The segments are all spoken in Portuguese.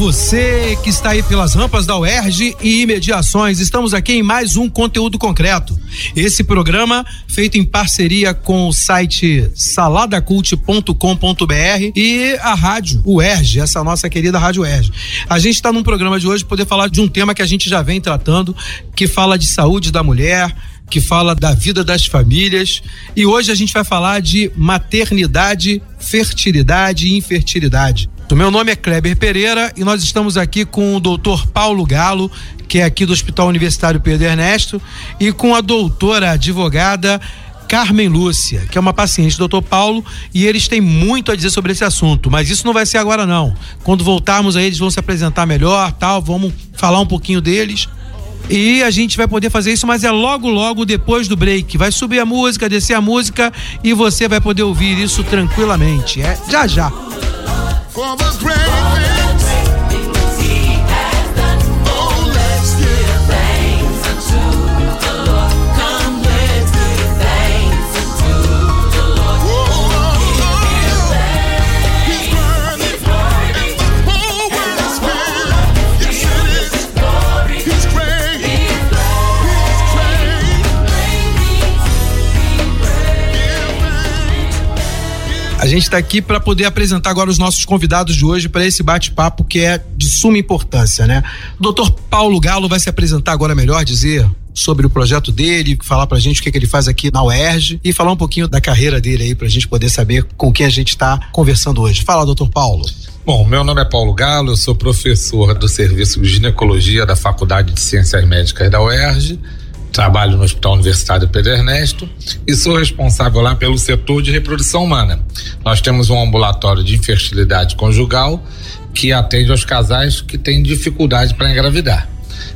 Você que está aí pelas rampas da UERJ e imediações. Estamos aqui em mais um conteúdo concreto. Esse programa feito em parceria com o site saladacult.com.br e a rádio UERJ, essa nossa querida rádio UERJ. A gente está num programa de hoje poder falar de um tema que a gente já vem tratando, que fala de saúde da mulher, que fala da vida das famílias. E hoje a gente vai falar de maternidade, fertilidade e infertilidade. O meu nome é Kleber Pereira e nós estamos aqui com o doutor Paulo Galo, que é aqui do Hospital Universitário Pedro Ernesto, e com a doutora advogada Carmen Lúcia, que é uma paciente do doutor Paulo, e eles têm muito a dizer sobre esse assunto, mas isso não vai ser agora não. Quando voltarmos aí, eles vão se apresentar melhor, tal, vamos falar um pouquinho deles. E a gente vai poder fazer isso, mas é logo, logo depois do break. Vai subir a música, descer a música e você vai poder ouvir isso tranquilamente. É já já. For gente está aqui para poder apresentar agora os nossos convidados de hoje para esse bate-papo que é de suma importância, né? O doutor Paulo Galo vai se apresentar agora melhor, dizer sobre o projeto dele, falar pra gente o que, que ele faz aqui na UERJ e falar um pouquinho da carreira dele aí pra gente poder saber com quem a gente está conversando hoje. Fala, doutor Paulo. Bom, meu nome é Paulo Galo, eu sou professor do Serviço de Ginecologia da Faculdade de Ciências Médicas da UERJ trabalho no Hospital Universitário Pedro Ernesto e sou responsável lá pelo setor de reprodução humana. Nós temos um ambulatório de infertilidade conjugal que atende aos casais que têm dificuldade para engravidar.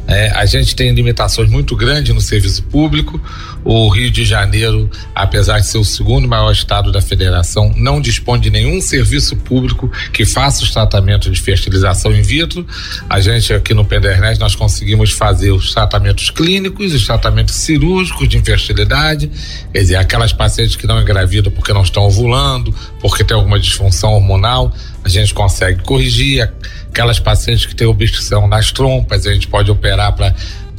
É, a gente tem limitações muito grandes no serviço público. O Rio de Janeiro, apesar de ser o segundo maior estado da federação, não dispõe de nenhum serviço público que faça os tratamentos de fertilização in vitro. A gente aqui no Pendernet nós conseguimos fazer os tratamentos clínicos, os tratamentos cirúrgicos de infertilidade, quer dizer, aquelas pacientes que não engravidam porque não estão ovulando, porque tem alguma disfunção hormonal, a gente consegue corrigir aquelas pacientes que têm obstrução nas trompas, a gente pode operar para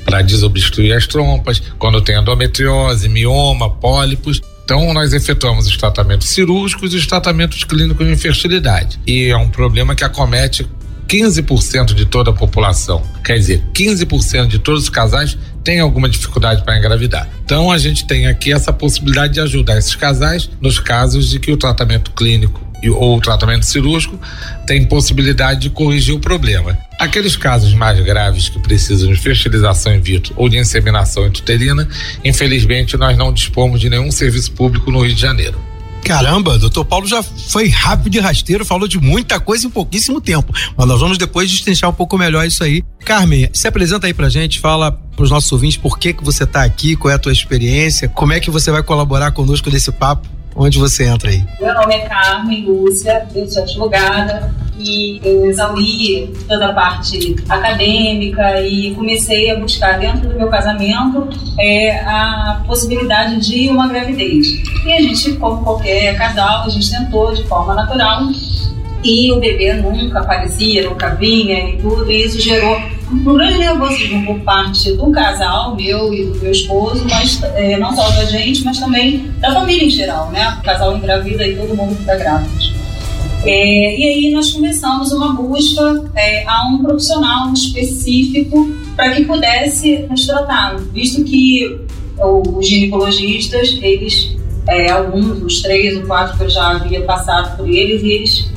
para desobstruir as trompas, quando tem endometriose, mioma, pólipos. Então, nós efetuamos os tratamentos cirúrgicos e os tratamentos clínicos de infertilidade. E é um problema que acomete 15% de toda a população. Quer dizer, 15% de todos os casais têm alguma dificuldade para engravidar. Então, a gente tem aqui essa possibilidade de ajudar esses casais nos casos de que o tratamento clínico ou tratamento cirúrgico tem possibilidade de corrigir o problema. Aqueles casos mais graves que precisam de fertilização in vitro ou de inseminação intrauterina, infelizmente nós não dispomos de nenhum serviço público no Rio de Janeiro. Caramba, doutor Paulo já foi rápido e rasteiro, falou de muita coisa em pouquíssimo tempo. Mas nós vamos depois destrinchar um pouco melhor isso aí. Carmen, se apresenta aí pra gente, fala pros nossos ouvintes por que que você tá aqui, qual é a tua experiência, como é que você vai colaborar conosco nesse papo. Onde você entra aí? Meu nome é Carmen Lúcia, eu sou advogada e eu exauri toda a parte acadêmica e comecei a buscar dentro do meu casamento é, a possibilidade de uma gravidez. E a gente, como qualquer casal, a gente tentou de forma natural e o bebê nunca aparecia, nunca vinha e tudo, e isso gerou um grande nervosismo por parte do casal, meu e do meu esposo, mas é, não só da gente, mas também da família em geral, né? O casal engravida e todo mundo fica grávido. É, e aí nós começamos uma busca é, a um profissional específico para que pudesse nos tratar, visto que os ginecologistas, eles, é, alguns, os três ou quatro que eu já havia passado por eles, eles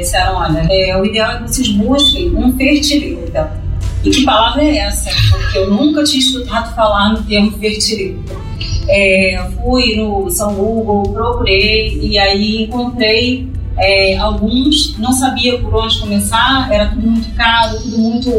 disseram, olha, o ideal é que vocês busquem um fertilita. E que palavra é essa? Porque eu nunca tinha escutado falar no termo fertilita. É, fui no São Google, procurei e aí encontrei É, alguns não sabiam por onde começar, era tudo muito caro, tudo muito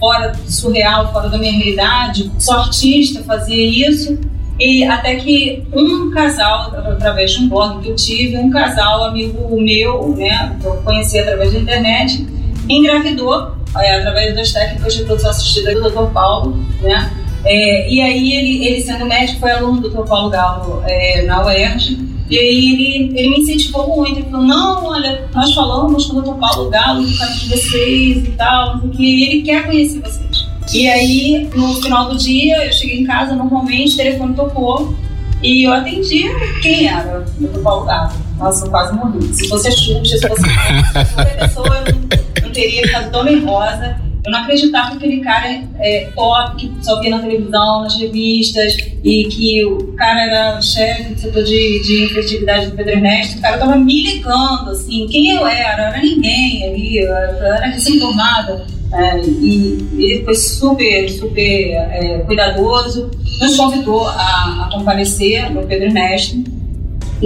fora surreal, fora da minha realidade. Sou artista, fazia isso. E até que um casal, através de um blog que eu tive, um casal amigo meu, né, que eu conheci através da internet, engravidou é, através das técnicas de produção assistida do Dr. Paulo, né? É, e aí ele, ele sendo médico foi aluno do Dr. Paulo Galo é, na UERJ e aí ele, ele me incentivou muito, ele falou, não, olha, nós falamos com o Dr. Paulo Galo por causa de vocês e tal, porque ele quer conhecer vocês. E aí, no final do dia, eu cheguei em casa, normalmente, o telefone tocou e eu atendi quem era, o Dr. Paulo Galo. Nossa, eu quase morri. Se fosse a Xuxa, se fosse qualquer pessoa, eu não, teria ficado tão nervosa. Eu não acreditava que aquele cara é, top, que só via na televisão, nas revistas, e que o cara era chefe do setor de, de infertilidade do Pedro Ernesto. O cara tava me ligando, assim, quem eu era? Eu era ninguém ali, eu era recém-formada. É, e ele foi super, super é, cuidadoso, nos convidou a, a comparecer no Pedro Ernesto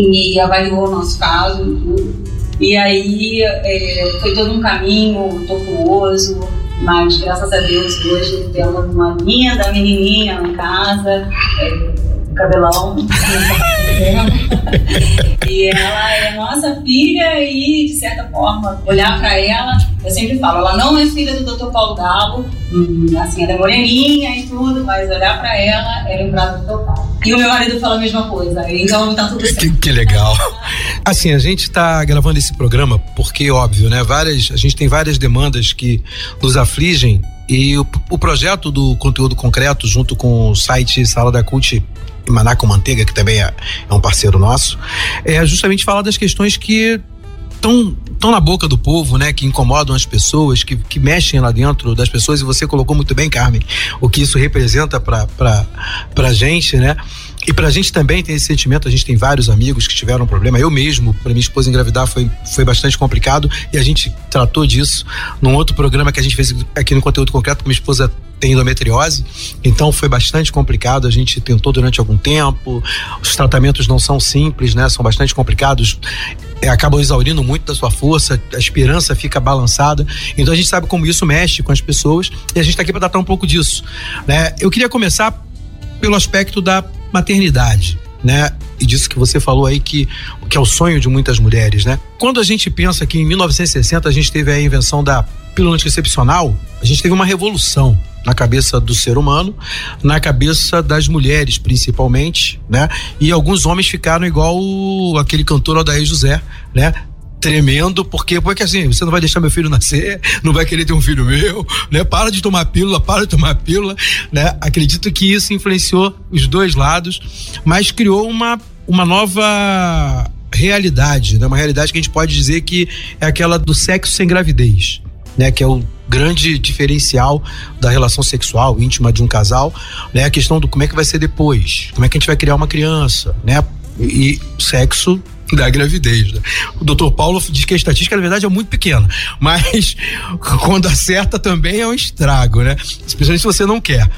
e avaliou o nosso caso e tudo. E aí é, foi todo um caminho tortuoso, mas graças a Deus hoje temos uma linda menininha em casa, é, cabelão. e ela é nossa filha e, de certa forma, olhar para ela, eu sempre falo, ela não é filha do Dr. Paulo Galo, hum, assim, ela é moreninha e tudo, mas olhar para ela é lembrar do Dr. Paulo. E o meu marido fala a mesma coisa, então tá tudo certo. Que, que legal. Assim, a gente está gravando esse programa porque, óbvio, né? Várias, a gente tem várias demandas que nos afligem e o, o projeto do conteúdo concreto, junto com o site Sala da Cult e Maná Manteiga, que também é, é um parceiro nosso, é justamente falar das questões que estão tão na boca do povo, né? Que incomodam as pessoas, que, que mexem lá dentro das pessoas. E você colocou muito bem, Carmen, o que isso representa para pra gente, né? E pra gente também tem esse sentimento, a gente tem vários amigos que tiveram um problema. Eu mesmo, pra minha esposa engravidar foi, foi bastante complicado e a gente tratou disso num outro programa que a gente fez aqui no Conteúdo Concreto, minha esposa tem endometriose, então foi bastante complicado. A gente tentou durante algum tempo. Os tratamentos não são simples, né? São bastante complicados. É, acabam exaurindo muito da sua força, a esperança fica balançada. Então a gente sabe como isso mexe com as pessoas e a gente está aqui para tratar um pouco disso, né? Eu queria começar pelo aspecto da maternidade, né? E disso que você falou aí que, que é o sonho de muitas mulheres, né? Quando a gente pensa que em 1960 a gente teve a invenção da pílula anticoncepcional, a gente teve uma revolução na cabeça do ser humano, na cabeça das mulheres principalmente, né? E alguns homens ficaram igual aquele cantor Odair José, né? Tremendo, porque, porque assim, você não vai deixar meu filho nascer, não vai querer ter um filho meu, né? Para de tomar pílula, para de tomar pílula, né? Acredito que isso influenciou os dois lados, mas criou uma, uma nova realidade, né? Uma realidade que a gente pode dizer que é aquela do sexo sem gravidez, né? Que é o grande diferencial da relação sexual íntima de um casal, né? A questão do como é que vai ser depois, como é que a gente vai criar uma criança, né? E sexo da gravidez. Né? O doutor Paulo diz que a estatística, na verdade, é muito pequena, mas quando acerta também é um estrago, né? Especialmente se você não quer.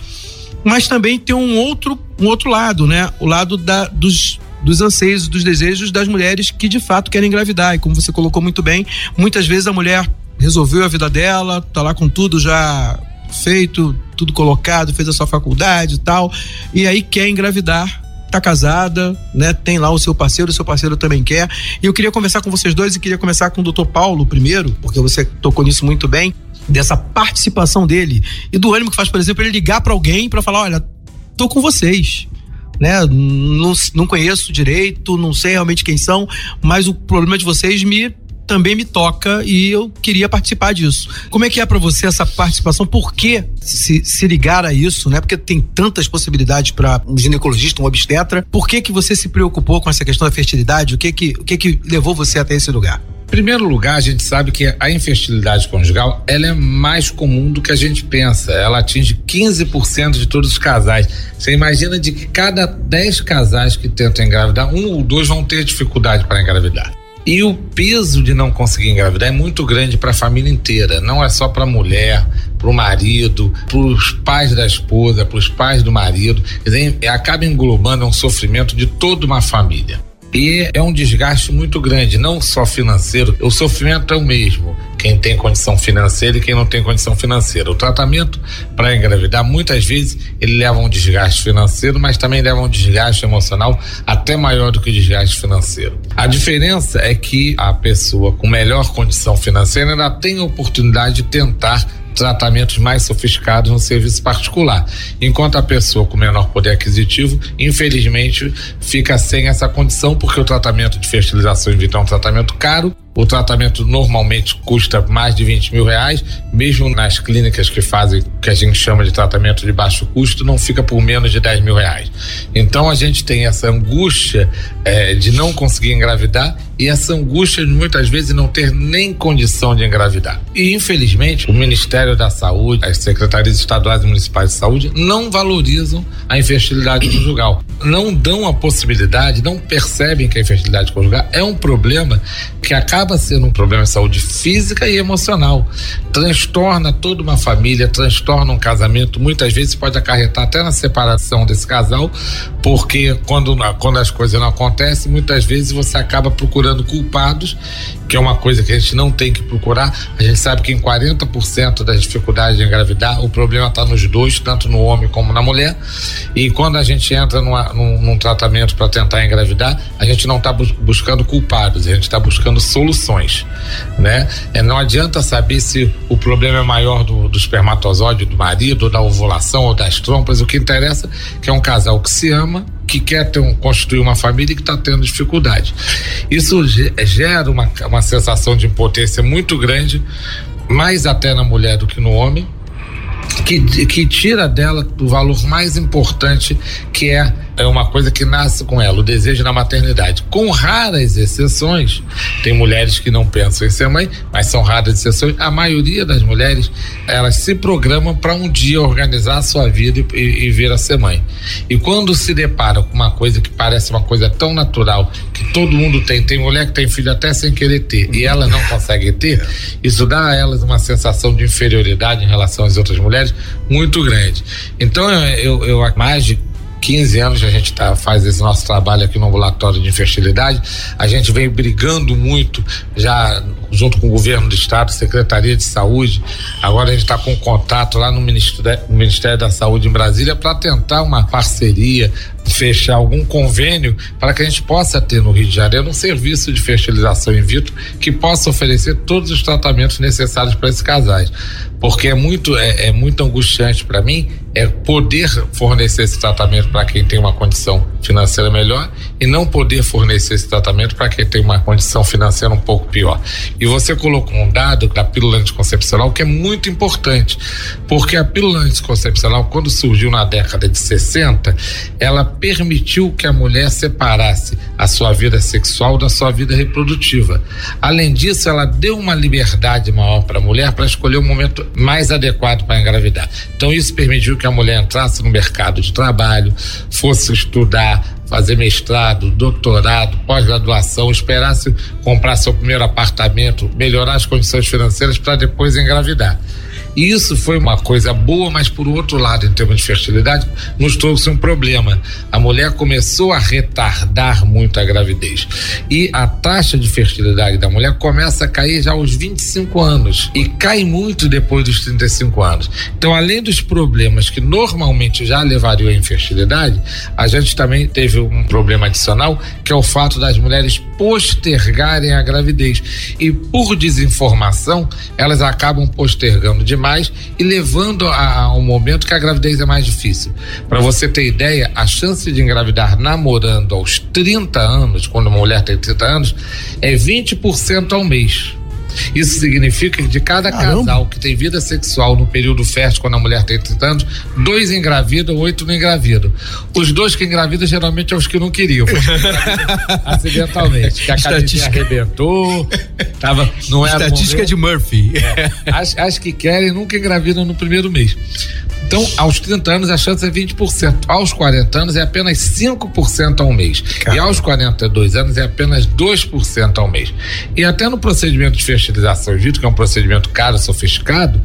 Mas também tem um outro, um outro lado, né? O lado da, dos, dos anseios, dos desejos das mulheres que de fato querem engravidar. E como você colocou muito bem, muitas vezes a mulher resolveu a vida dela, tá lá com tudo já feito, tudo colocado, fez a sua faculdade e tal, e aí quer engravidar tá casada, né? Tem lá o seu parceiro, o seu parceiro também quer. E eu queria conversar com vocês dois e queria começar com o doutor Paulo primeiro, porque você tocou nisso muito bem, dessa participação dele e do ânimo que faz, por exemplo, ele ligar para alguém para falar: olha, tô com vocês. Né? Não, não conheço direito, não sei realmente quem são, mas o problema de vocês me também me toca e eu queria participar disso. Como é que é para você essa participação? Por que se, se ligar a isso, né? Porque tem tantas possibilidades para um ginecologista, um obstetra. Por que que você se preocupou com essa questão da fertilidade? O que que, o que que levou você até esse lugar? Em primeiro lugar, a gente sabe que a infertilidade conjugal ela é mais comum do que a gente pensa. Ela atinge 15% de todos os casais. Você imagina de que cada 10 casais que tentam engravidar, um ou dois vão ter dificuldade para engravidar. E o peso de não conseguir engravidar é muito grande para a família inteira, não é só para a mulher, para o marido, para os pais da esposa, para os pais do marido. Dizer, acaba englobando um sofrimento de toda uma família. E é um desgaste muito grande, não só financeiro, o sofrimento é o mesmo. Quem tem condição financeira e quem não tem condição financeira. O tratamento para engravidar, muitas vezes, ele leva um desgaste financeiro, mas também leva um desgaste emocional até maior do que o desgaste financeiro. A diferença é que a pessoa com melhor condição financeira ainda tem a oportunidade de tentar tratamentos mais sofisticados no serviço particular. Enquanto a pessoa com menor poder aquisitivo, infelizmente, fica sem essa condição, porque o tratamento de fertilização in vitro é um tratamento caro o tratamento normalmente custa mais de 20 mil reais, mesmo nas clínicas que fazem o que a gente chama de tratamento de baixo custo, não fica por menos de 10 mil reais. Então a gente tem essa angústia eh, de não conseguir engravidar e essa angústia de muitas vezes não ter nem condição de engravidar. E infelizmente o Ministério da Saúde, as secretarias estaduais e municipais de saúde não valorizam a infertilidade conjugal, não dão a possibilidade, não percebem que a infertilidade conjugal é um problema que acaba acaba sendo um problema de saúde física e emocional. Transtorna toda uma família, transtorna um casamento, muitas vezes pode acarretar até na separação desse casal, porque quando, quando as coisas não acontecem, muitas vezes você acaba procurando culpados, que é uma coisa que a gente não tem que procurar. A gente sabe que em 40% das dificuldades de engravidar, o problema está nos dois, tanto no homem como na mulher. E quando a gente entra numa, num, num tratamento para tentar engravidar, a gente não está buscando culpados, a gente está buscando soluções soluções, né? É, não adianta saber se o problema é maior do, do espermatozoide do marido, da ovulação ou das trompas. O que interessa é que é um casal que se ama, que quer ter um, construir uma família e que está tendo dificuldade. Isso gera uma, uma sensação de impotência muito grande, mais até na mulher do que no homem, que, que tira dela o valor mais importante que é é uma coisa que nasce com ela, o desejo da maternidade. Com raras exceções, tem mulheres que não pensam em ser mãe, mas são raras exceções. A maioria das mulheres, elas se programam para um dia organizar a sua vida e, e, vir a ser mãe. E quando se depara com uma coisa que parece uma coisa tão natural, que todo mundo tem, tem mulher que tem filho até sem querer ter, e ela não consegue ter, isso dá a elas uma sensação de inferioridade em relação às outras mulheres muito grande. Então, eu, eu, eu mais de 15 anos que a gente tá, faz esse nosso trabalho aqui no ambulatório de infertilidade. A gente vem brigando muito já junto com o governo do estado, Secretaria de Saúde. Agora a gente está com contato lá no Ministério, no Ministério da Saúde em Brasília para tentar uma parceria, fechar algum convênio para que a gente possa ter no Rio de Janeiro um serviço de fertilização in vitro que possa oferecer todos os tratamentos necessários para esses casais. Porque é muito, é, é muito angustiante para mim é poder fornecer esse tratamento para quem tem uma condição financeira melhor e não poder fornecer esse tratamento para quem tem uma condição financeira um pouco pior. E você colocou um dado da pílula anticoncepcional que é muito importante, porque a pílula anticoncepcional, quando surgiu na década de 60, ela permitiu que a mulher separasse a sua vida sexual da sua vida reprodutiva. Além disso, ela deu uma liberdade maior para a mulher para escolher o momento mais adequado para engravidar. Então, isso permitiu que a mulher entrasse no mercado de trabalho, fosse estudar, fazer mestrado, doutorado, pós-graduação, esperasse comprar seu primeiro apartamento, melhorar as condições financeiras para depois engravidar. E isso foi uma coisa boa, mas por outro lado, em termos de fertilidade, nos trouxe um problema. A mulher começou a retardar muito a gravidez. E a taxa de fertilidade da mulher começa a cair já aos 25 anos e cai muito depois dos 35 anos. Então, além dos problemas que normalmente já levariam à infertilidade, a gente também teve um problema adicional, que é o fato das mulheres postergarem a gravidez. E por desinformação, elas acabam postergando demais e levando a, a um momento que a gravidez é mais difícil. Para você ter ideia, a chance de engravidar namorando aos 30 anos, quando uma mulher tem 30 anos, é 20% ao mês. Isso significa que de cada Caramba. casal que tem vida sexual no período fértil, quando a mulher tem 30 anos, dois engravidam, oito não engravidam. Os dois que engravidam geralmente são os que não queriam, acidentalmente. Que a cabeça arrebentou, tava, não era Estatística de Murphy. É. As, as que querem nunca engravidam no primeiro mês. Então, aos 30 anos a chance é 20%. Aos 40 anos é apenas 5% ao mês. Caramba. E aos 42 anos é apenas 2% ao mês. E até no procedimento de fertilização in que é um procedimento caro, sofisticado,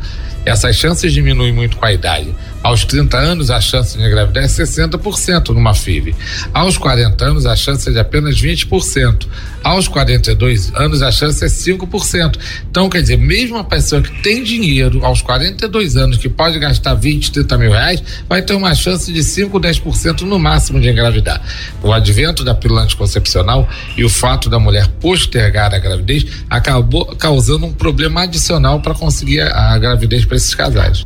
essas chances diminuem muito com a idade. Aos 30 anos, a chance de engravidar é 60% numa FIV. Aos 40 anos, a chance é de apenas 20%. Aos 42 anos, a chance é 5%. Então, quer dizer, mesmo a pessoa que tem dinheiro aos 42 anos, que pode gastar 20, 30 mil reais, vai ter uma chance de 5, 10% no máximo de engravidar. O advento da pílula anticoncepcional e o fato da mulher postergar a gravidez acabou causando um problema adicional para conseguir a, a gravidez para esses casais.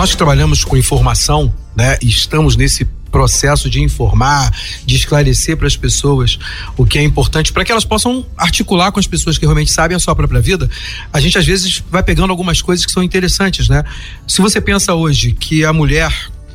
Nós que trabalhamos com informação, né, estamos nesse processo de informar, de esclarecer para as pessoas o que é importante para que elas possam articular com as pessoas que realmente sabem a sua própria vida, a gente às vezes vai pegando algumas coisas que são interessantes, né? Se você pensa hoje que a mulher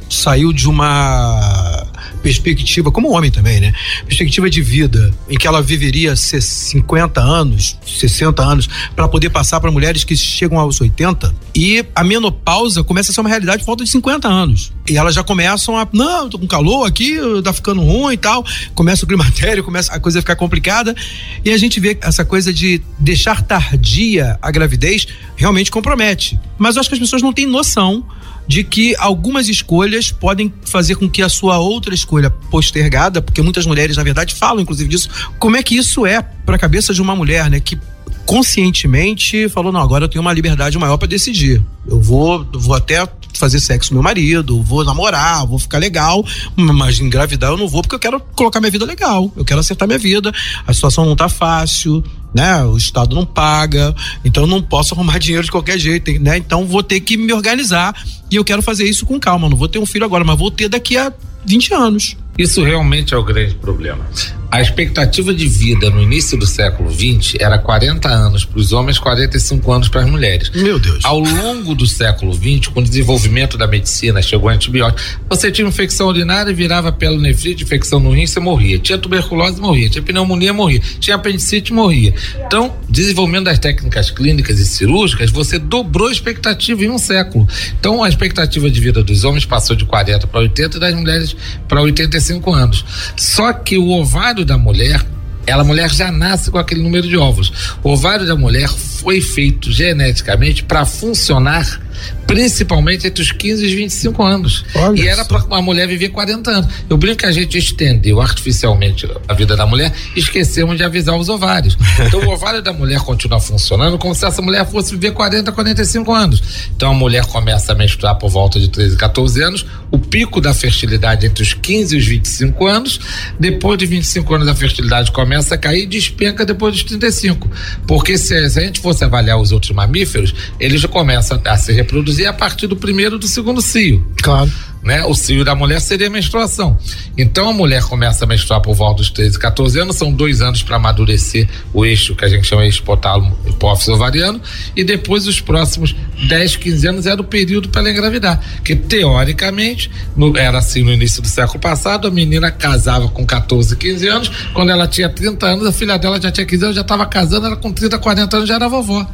saiu de uma perspectiva, como homem também, né? Perspectiva de vida em que ela viveria 50 anos, 60 anos, para poder passar para mulheres que chegam aos 80. E a menopausa começa a ser uma realidade por falta de 50 anos. E elas já começam a, não, tô com calor aqui, tá ficando ruim e tal. Começa o climatério, começa a coisa a ficar complicada. E a gente vê essa coisa de deixar tardia a gravidez realmente compromete. Mas eu acho que as pessoas não têm noção de que algumas escolhas podem fazer com que a sua outra escolha postergada, porque muitas mulheres, na verdade, falam inclusive disso, como é que isso é para a cabeça de uma mulher, né, que conscientemente falou: não, agora eu tenho uma liberdade maior para decidir. Eu vou, vou até fazer sexo com meu marido, vou namorar, vou ficar legal, mas engravidar eu não vou porque eu quero colocar minha vida legal, eu quero acertar minha vida, a situação não tá fácil, né? O Estado não paga, então eu não posso arrumar dinheiro de qualquer jeito, né? Então vou ter que me organizar e eu quero fazer isso com calma, não vou ter um filho agora, mas vou ter daqui a 20 anos. Isso realmente é o grande problema. A expectativa de vida no início do século XX era 40 anos para os homens, 45 anos para as mulheres. Meu Deus. Ao longo do século XX, com o desenvolvimento da medicina, chegou antibiótico. Você tinha infecção urinária, virava pielonefrite, infecção no rim, você morria. Tinha tuberculose, morria. Tinha pneumonia, morria. Tinha apendicite, morria. Então, desenvolvimento das técnicas clínicas e cirúrgicas, você dobrou a expectativa em um século. Então, a expectativa de vida dos homens passou de 40 para 80 e das mulheres para 85 anos. Só que o ovário da mulher ela mulher já nasce com aquele número de ovos. O ovário da mulher foi feito geneticamente para funcionar principalmente entre os 15 e os 25 anos. Olha e era para uma mulher viver 40 anos. Eu brinco que a gente estendeu artificialmente a vida da mulher e esquecemos de avisar os ovários. Então o ovário da mulher continua funcionando como se essa mulher fosse viver 40, 45 anos. Então a mulher começa a menstruar por volta de 13, 14 anos, o pico da fertilidade entre os 15 e os 25 anos, depois de 25 anos a fertilidade começa a cair e despenca depois dos 35. Porque se, se a gente fosse avaliar os outros mamíferos, eles já começam a se reproduzir a partir do primeiro do segundo cio. Claro né? O cio da mulher seria a menstruação. Então a mulher começa a menstruar por volta dos 13, 14 anos, são dois anos para amadurecer o eixo que a gente chama de hipotálamo hipófise ovariano, e depois os próximos 10, 15 anos era o período para ela engravidar. Que teoricamente, no, era assim no início do século passado, a menina casava com 14, 15 anos, quando ela tinha 30 anos, a filha dela já tinha 15 anos, já estava casando, ela com 30, 40 anos já era vovó.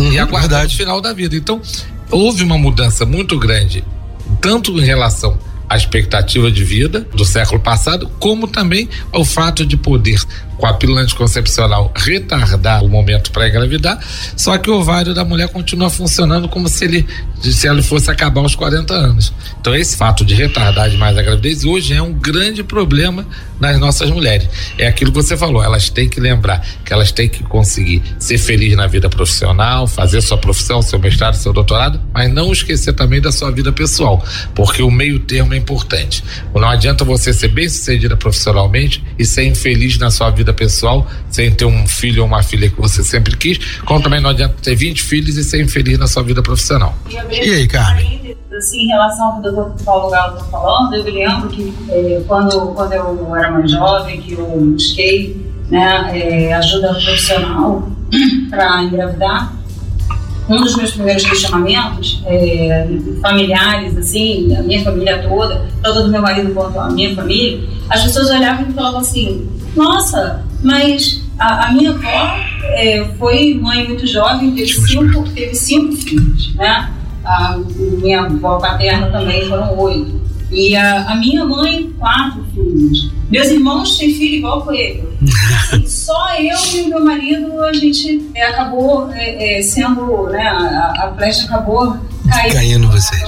Uhum, e aguardava o final da vida. Então, houve uma mudança muito grande tanto em relação à expectativa de vida do século passado, como também ao fato de poder com a pílula anticoncepcional retardar o momento para engravidar, só que o ovário da mulher continua funcionando como se ele se ele fosse acabar aos 40 anos. Então esse fato de retardar demais a gravidez hoje é um grande problema nas nossas mulheres. É aquilo que você falou, elas têm que lembrar que elas têm que conseguir ser felizes na vida profissional, fazer sua profissão, seu mestrado, seu doutorado, mas não esquecer também da sua vida pessoal, porque o meio termo é importante. Não adianta você ser bem sucedida profissionalmente e ser infeliz na sua vida vida pessoal, sem ter um filho ou uma filha que você sempre quis, como também não adianta ter 20 filhos e ser infeliz na sua vida profissional. E, e aí, Carmen? Assim, em relação ao que o doutor Paulo Galo está falando, eu me lembro que eh, quando, quando eu era mais jovem, que eu busquei né, eh, ajuda profissional para engravidar, um dos meus primeiros questionamentos é, familiares, assim, a minha família toda, toda do meu marido quanto a minha família, as pessoas olhavam e falavam assim: Nossa, mas a, a minha avó é, foi mãe muito jovem, teve cinco, teve cinco filhos, né? A minha avó paterna também foram oito. E a, a, minha mãe, quatro filhos. Meus irmãos têm filho igual coelho. Assim, só eu e o meu marido, a gente é, acabou é, é, sendo, né, a, a flecha acabou caindo, caindo vocês.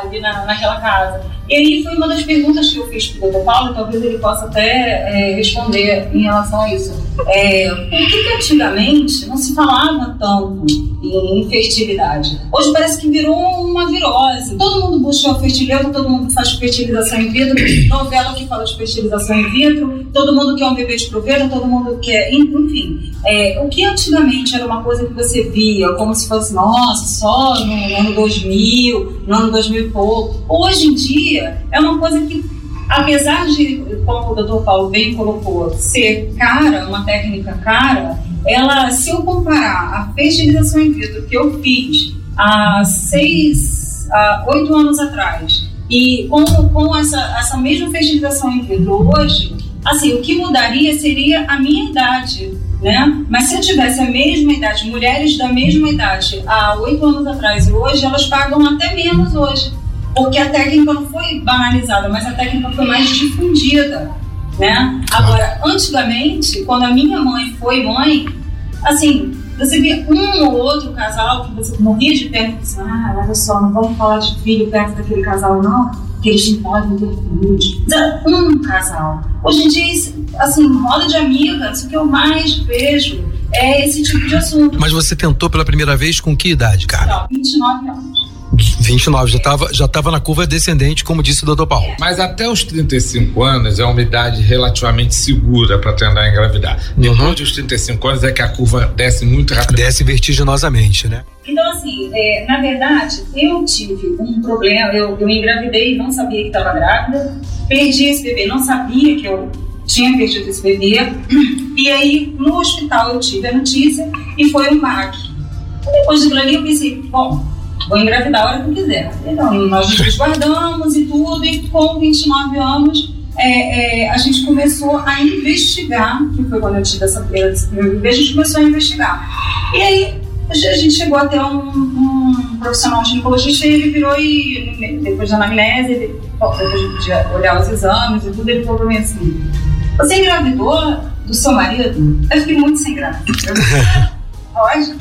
ali na, naquela casa. E aí foi uma das perguntas que eu fiz para o Paulo, talvez ele possa até é, responder em relação a isso. É, por que, que antigamente não se falava tanto em infertilidade? Hoje parece que virou uma virose. Todo mundo busca fertilidade, todo mundo faz fertilização in vitro, novela que fala de fertilização in vitro, todo mundo quer um bebê de proveta, todo mundo quer. Enfim, é, o que antigamente era uma coisa que você via como se fosse, nossa, só no ano 2000, no ano 2000 e pouco. Hoje em dia é uma coisa que apesar de, como o doutor Paulo bem colocou, ser cara, uma técnica cara, ela, se eu comparar a fertilização in vitro que eu fiz há seis, há oito anos atrás, e com, com essa, essa mesma fertilização in vitro hoje, assim, o que mudaria seria a minha idade, né? Mas se eu tivesse a mesma idade, mulheres da mesma idade há oito anos atrás e hoje, elas pagam até menos hoje porque a técnica não foi banalizada, mas a técnica foi mais difundida, né? Agora, antigamente, quando a minha mãe foi mãe, assim, você via um ou outro casal que você morria de pena e assim, ah, olha só, não vamos falar de filho perto daquele casal, não, que eles não podem ter filhos. Um casal. Hoje em dia, assim, roda de amigas, o que eu mais vejo é esse tipo de assunto. Mas você tentou pela primeira vez com que idade, cara? Não, 29 anos. 29, já estava já tava na curva descendente, como disse o doutor Paulo. Mas até os 35 anos é uma idade relativamente segura para tentar engravidar. Uhum. Depois dos 35 anos é que a curva desce muito rápido. Desce vertiginosamente, né? Então, assim, é, na verdade, eu tive um problema, eu, eu engravidei, não sabia que estava grávida, perdi esse bebê, não sabia que eu tinha perdido esse bebê, e aí no hospital eu tive a notícia e foi um MAC. Depois de ali eu pensei, bom, vou engravidar a hora que eu quiser. Então, nós nos guardamos e tudo, e com 29 anos, é, é, a gente começou a investigar, que foi quando eu tive essa bebê, a gente começou a investigar. E aí, a gente chegou até um, um profissional ginecologista e ele virou e, depois da anamnese, ele, depois de olhar os exames e tudo, ele falou pra mim assim, você engravidou do seu marido? Eu fiquei muito sem graça. Pode?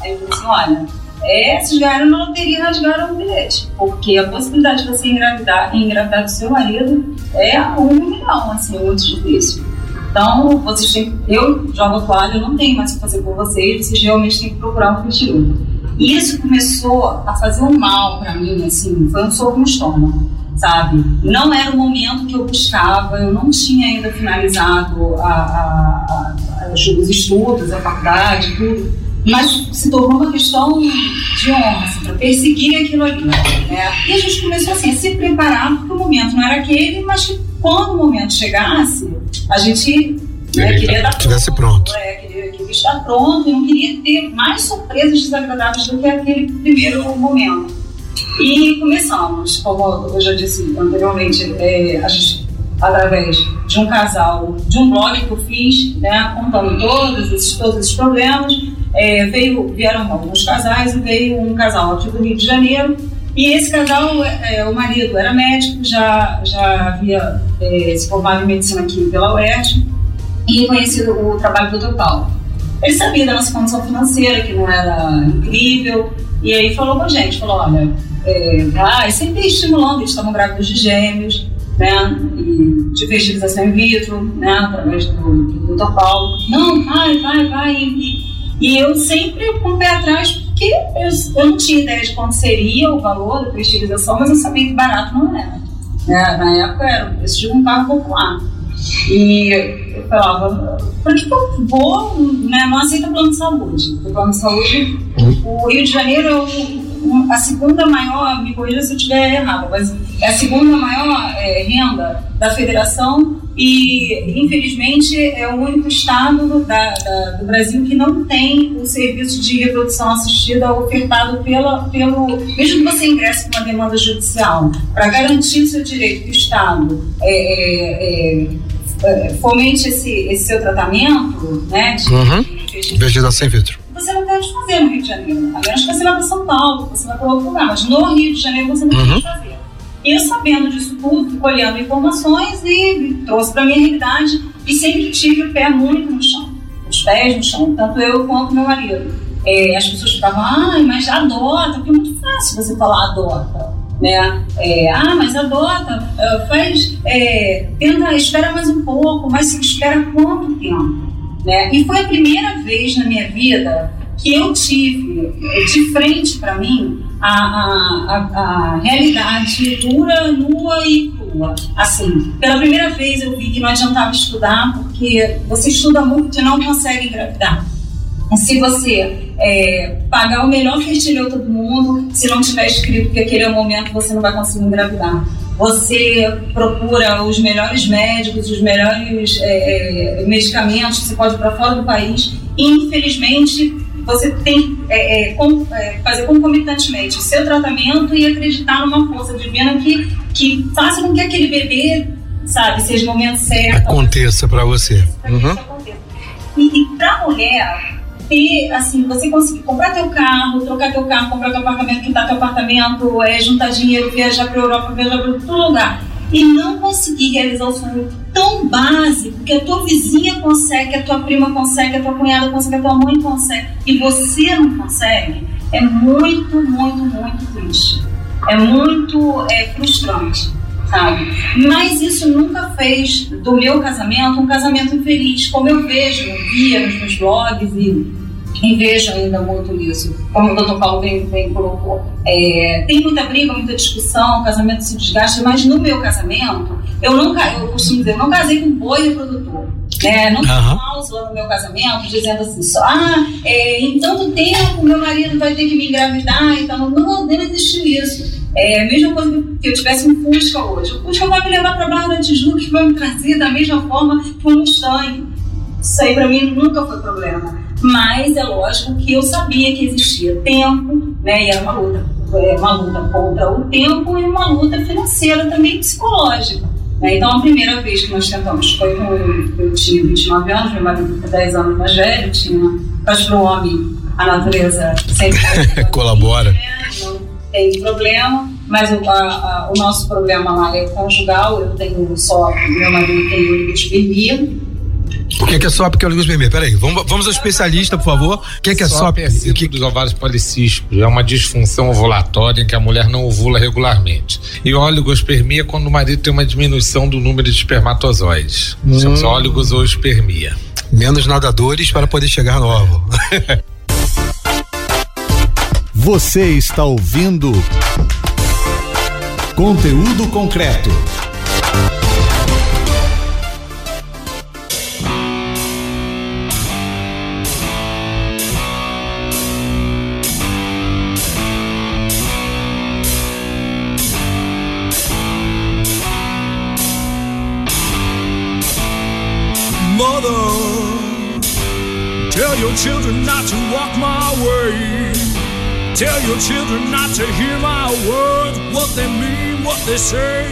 Aí eu falei assim, olha, é, se ganharam na loteria, rasgaram o bilhete. Porque a possibilidade de você engravidar e engravidar do seu marido é um milhão, assim, é muito difícil. Então, vocês têm, eu jogo a toalha, eu não tenho mais o que fazer por vocês, vocês realmente têm que procurar um fertilizador. E isso começou a fazer um mal para mim, assim, foi um soco no estômago, sabe? Não era o momento que eu buscava, eu não tinha ainda finalizado a, a, a, os estudos, a faculdade, tudo mas se tornou uma questão de honra, assim, para perseguir aquilo ali. Né? E a gente começou assim, a se preparar, porque o momento não era aquele, mas que quando o momento chegasse, a gente né, queria dar Tivesse pronto. É, queria, queria estar pronto e não queria ter mais surpresas desagradáveis do que aquele primeiro momento. E começamos, como eu já disse anteriormente, é, a gente através de um casal, de um blog que eu fiz, né, contando todos esses, todos esses problemas. É, veio, vieram alguns casais e veio um casal aqui do Rio de Janeiro. E esse casal, é, o marido era médico, já, já havia é, se formado em medicina aqui pela UERJ e reconhecido o trabalho do Dr. Paulo. Ele sabia da nossa condição financeira, que não era incrível, e aí falou com a gente, falou, olha, é, vai, sempre estimulando, eles estavam grávidos de gêmeos, né, e de fertilização in vitro, né, através do, do Dr. Paulo. Não, vai, vai, vai. E, e eu sempre com o pé atrás, porque eu, eu não tinha ideia de quanto seria o valor da fertilização, mas eu sabia que barato não era. Né? Na época era o preço de um carro popular. E eu falava, por que, que eu vou, né, não aceita plano de saúde? O plano de saúde, o Rio de Janeiro é o a segunda maior, me corrija se eu estiver errado, mas é a segunda maior é, renda da federação e infelizmente é o único estado da, da, do Brasil que não tem o serviço de reprodução assistida ofertado pela, pelo mesmo que você ingresse com uma demanda judicial para garantir o seu direito que o Estado é, é, é, fomente esse, esse seu tratamento, né? De, uhum. Vegetação in vitro. Você não pode fazer no Rio de Janeiro, a menos que você vá para São Paulo, você vai para outro lugar, mas no Rio de Janeiro você não uhum. pode fazer. Eu, sabendo disso tudo, colhendo informações e trouxe para minha realidade e sempre tive o pé muito no chão, os pés no chão, tanto eu quanto meu marido. É, as pessoas ficavam, ai, mas adota, porque é muito fácil você falar adota. Né? É, ah, mas adota, uh, faz, é, tenta, espera mais um pouco, mas espera quanto tempo? Né? E foi a primeira vez na minha vida que eu tive de frente para mim a, a, a, a, realidade dura, nua e crua. Assim, pela primeira vez eu vi que não adiantava estudar, porque você estuda muito e não consegue engravidar. Se você é, pagar o melhor fertilhauta do mundo, se não tiver escrito que aquele é o momento, você não vai conseguir engravidar. Você procura os melhores médicos, os melhores é, é medicamentos, você pode para fora do país. E, infelizmente, você tem é, é, com, é, fazer concomitantemente o seu tratamento e acreditar numa força divina que, que faça com que aquele bebê, sabe, seja o momento certo. Aconteça para você. Uhum. E, e para mulher, ter, assim, você conseguir comprar teu carro, trocar teu carro, comprar teu apartamento, quitar teu apartamento, é, juntar dinheiro, viajar para Europa, viajar para todo lugar e não conseguir realizar o sonho tão básico que a tua vizinha consegue, a tua prima consegue, a tua cunhada consegue, a tua mãe consegue e você não consegue, é muito, muito, muito triste. É muito é, frustrante, sabe? Mas isso nunca fez do meu casamento um casamento infeliz, como eu vejo, via nos meus blogs e e vejo ainda muito isso, como o doutor Paulo bem, bem colocou. É, tem muita briga, muita discussão, o casamento se desgasta, mas no meu casamento, eu nunca, eu costumo dizer, eu não casei com boi reprodutor. Né? Não tem uhum. cláusula no meu casamento dizendo assim, só, ah, é, em tanto tempo meu marido vai ter que me engravidar, então não, não existiu isso. É a mesma coisa que eu tivesse um Fusca hoje. O Fusca vai me levar para Barra da Tijuca e vai me trazer da mesma forma que um Mustang. Isso aí para mim nunca foi problema mas é lógico que eu sabia que existia tempo, né, e era uma luta, é, uma luta contra o tempo e uma luta financeira também psicológica. Né? Então, a primeira vez que nós tentamos foi com. Eu tinha 29 anos, meu marido é 10 anos mais velho, tinha. Mas para o homem, a natureza sempre. colabora. Não tem problema, mas o, a, a, o nosso problema lá é conjugal. Eu tenho só. Meu marido tem oligospirmia o que é, que é SOP que é o vermelho? Peraí, vamos, vamos ao especialista, por favor. O que é, que é SOP? É síndrome que... dos ovários policísticos. É uma disfunção ovulatória em que a mulher não ovula regularmente. E oligospermia é quando o marido tem uma diminuição do número de espermatozoides. Hum. Chama-se oligospermia. Menos nadadores para poder chegar no óvulo. Você está ouvindo conteúdo concreto. your children not to walk my way. Tell your children not to hear my words, what they mean, what they say,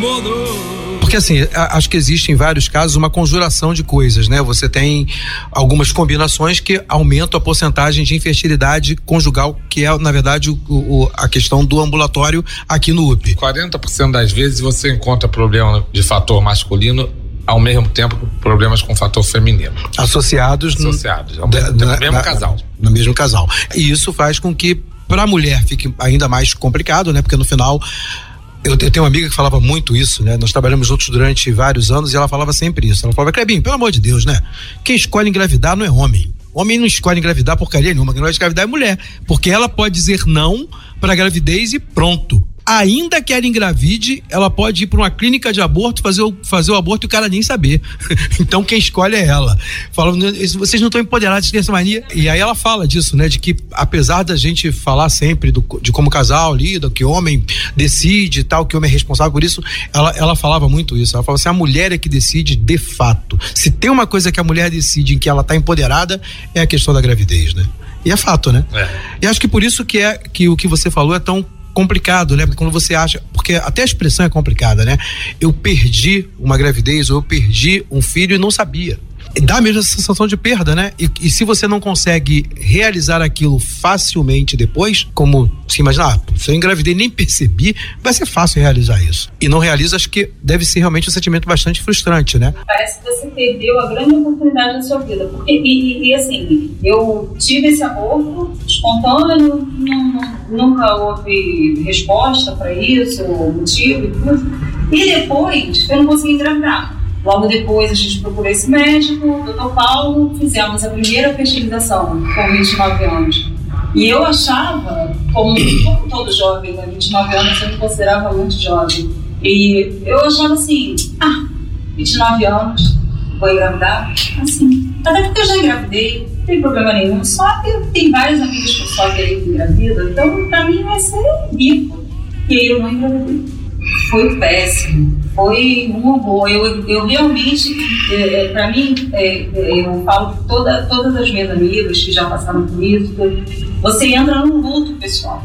mother. Porque assim, acho que existe em vários casos uma conjuração de coisas, né? Você tem algumas combinações que aumentam a porcentagem de infertilidade conjugal, que é, na verdade, o, o, a questão do ambulatório aqui no UP. 40% das vezes você encontra problema de fator masculino ao mesmo tempo problemas com fator feminino. Associados, Associados no, da, no mesmo na, casal. No mesmo casal. E isso faz com que para a mulher fique ainda mais complicado, né? Porque no final eu, tenho uma amiga que falava muito isso, né? Nós trabalhamos juntos durante vários anos e ela falava sempre isso. Ela falava, Clebinho, pelo amor de Deus, né? Quem escolhe engravidar não é homem. Homem não escolhe engravidar porcaria nenhuma. Quem vai engravidar é mulher. Porque ela pode dizer não para gravidez e pronto ainda que ela engravide, ela pode ir para uma clínica de aborto, fazer o, fazer o aborto e o cara nem saber. então quem escolhe é ela. Fala, vocês não estão empoderados de ter essa mania. E aí ela fala disso, né? De que apesar da gente falar sempre do, de como casal lida, que o homem decide e tal, que o homem é responsável por isso, ela, ela falava muito isso. Ela falava assim: a mulher é que decide de fato. Se tem uma coisa que a mulher decide em que ela está empoderada, é a questão da gravidez, né? E é fato, né? É. E acho que por isso que é que o que você falou é tão complicado, né? Porque quando você acha, porque até a expressão é complicada, né? Eu perdi uma gravidez ou eu perdi um filho e não sabia dá mesmo essa sensação de perda, né? E, e, se você não consegue realizar aquilo facilmente depois, como se imaginar, ah, se eu engravidei nem percebi, vai ser fácil realizar isso. E não realiza, acho que deve ser realmente um sentimento bastante frustrante, né? Parece que você perdeu a grande oportunidade da sua vida. Porque, e, e assim, eu tive esse aborto espontâneo, nunca houve resposta para isso, motivo e tudo. E depois eu não consegui engravidar. Logo depois a gente procurou esse médico, doutor Paulo, fizemos a primeira fertilização com 29 anos. E eu achava, como, todo jovem, né, 29 anos eu me considerava muito jovem, e eu achava assim, ah, 29 anos, vou engravidar? Assim, até porque eu já engravidei, não tem problema nenhum, só que tem vários amigos que só que engravida, então pra mim vai ser rico. E aí eu não engravidei foi péssimo, foi um horror. Eu, eu realmente, é, é, para mim, é, é, eu falo para toda, todas as minhas amigas que já passaram por isso, você entra num luto pessoal,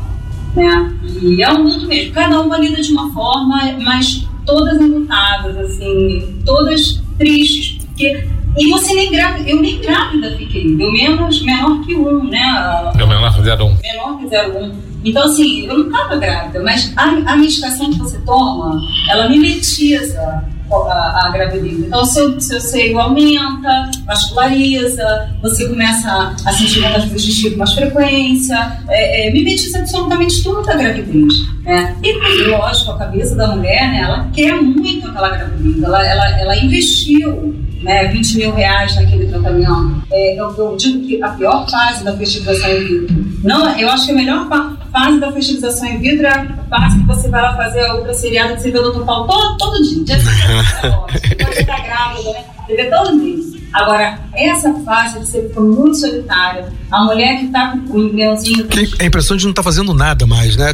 né? E é um luto mesmo. Cada uma lida de uma forma, mas todas enlutadas, assim, todas tristes, porque e você nem grávida, eu nem grávida fiquei, eu menos, menor que um, né? Eu menor que 01. Menor que 01. Então, assim, eu não estava grávida, mas a, a medicação que você toma, ela mimetiza a, a, gravidez. Então, seu, seu seio aumenta, vasculariza, você começa a sentir vontade de xixi com mais frequência, é, é, mimetiza absolutamente tudo a gravidez. Né? E, lógico, a cabeça da mulher, né, ela quer muito aquela gravidez, ela, ela, ela investiu né, 20 mil reais naquele tratamento. É, eu, eu, digo que a pior fase da fertilização in vitro, não, eu acho que a melhor fase da fertilização in vitro é a fase que você vai lá fazer a outra seriada que você vê o Dr. Paulo todo, todo dia. Você está grávida, né? Você vê todo dia. Agora, essa fase você ficar muito solitária, a mulher que tá com o embriãozinho. A impressão de não estar tá fazendo nada mais, né?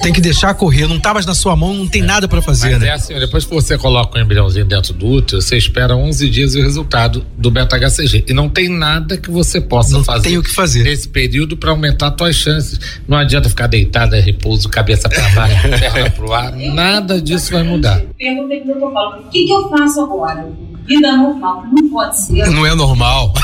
Tem que deixar correr, não tá mais na sua mão, não tem nada para fazer, Mas né? É assim, depois que você coloca o embriãozinho dentro do útero, você espera 11 dias o resultado do beta-HCG. E não tem nada que você possa não fazer. Tem o que fazer. Nesse período para aumentar suas chances. Não adianta ficar deitada, repouso, cabeça para baixo, perna pro ar, nada disso vai mudar. Perguntei pro doutor Paulo, o que, que eu faço agora? vida normal. Não pode ser. Não é normal.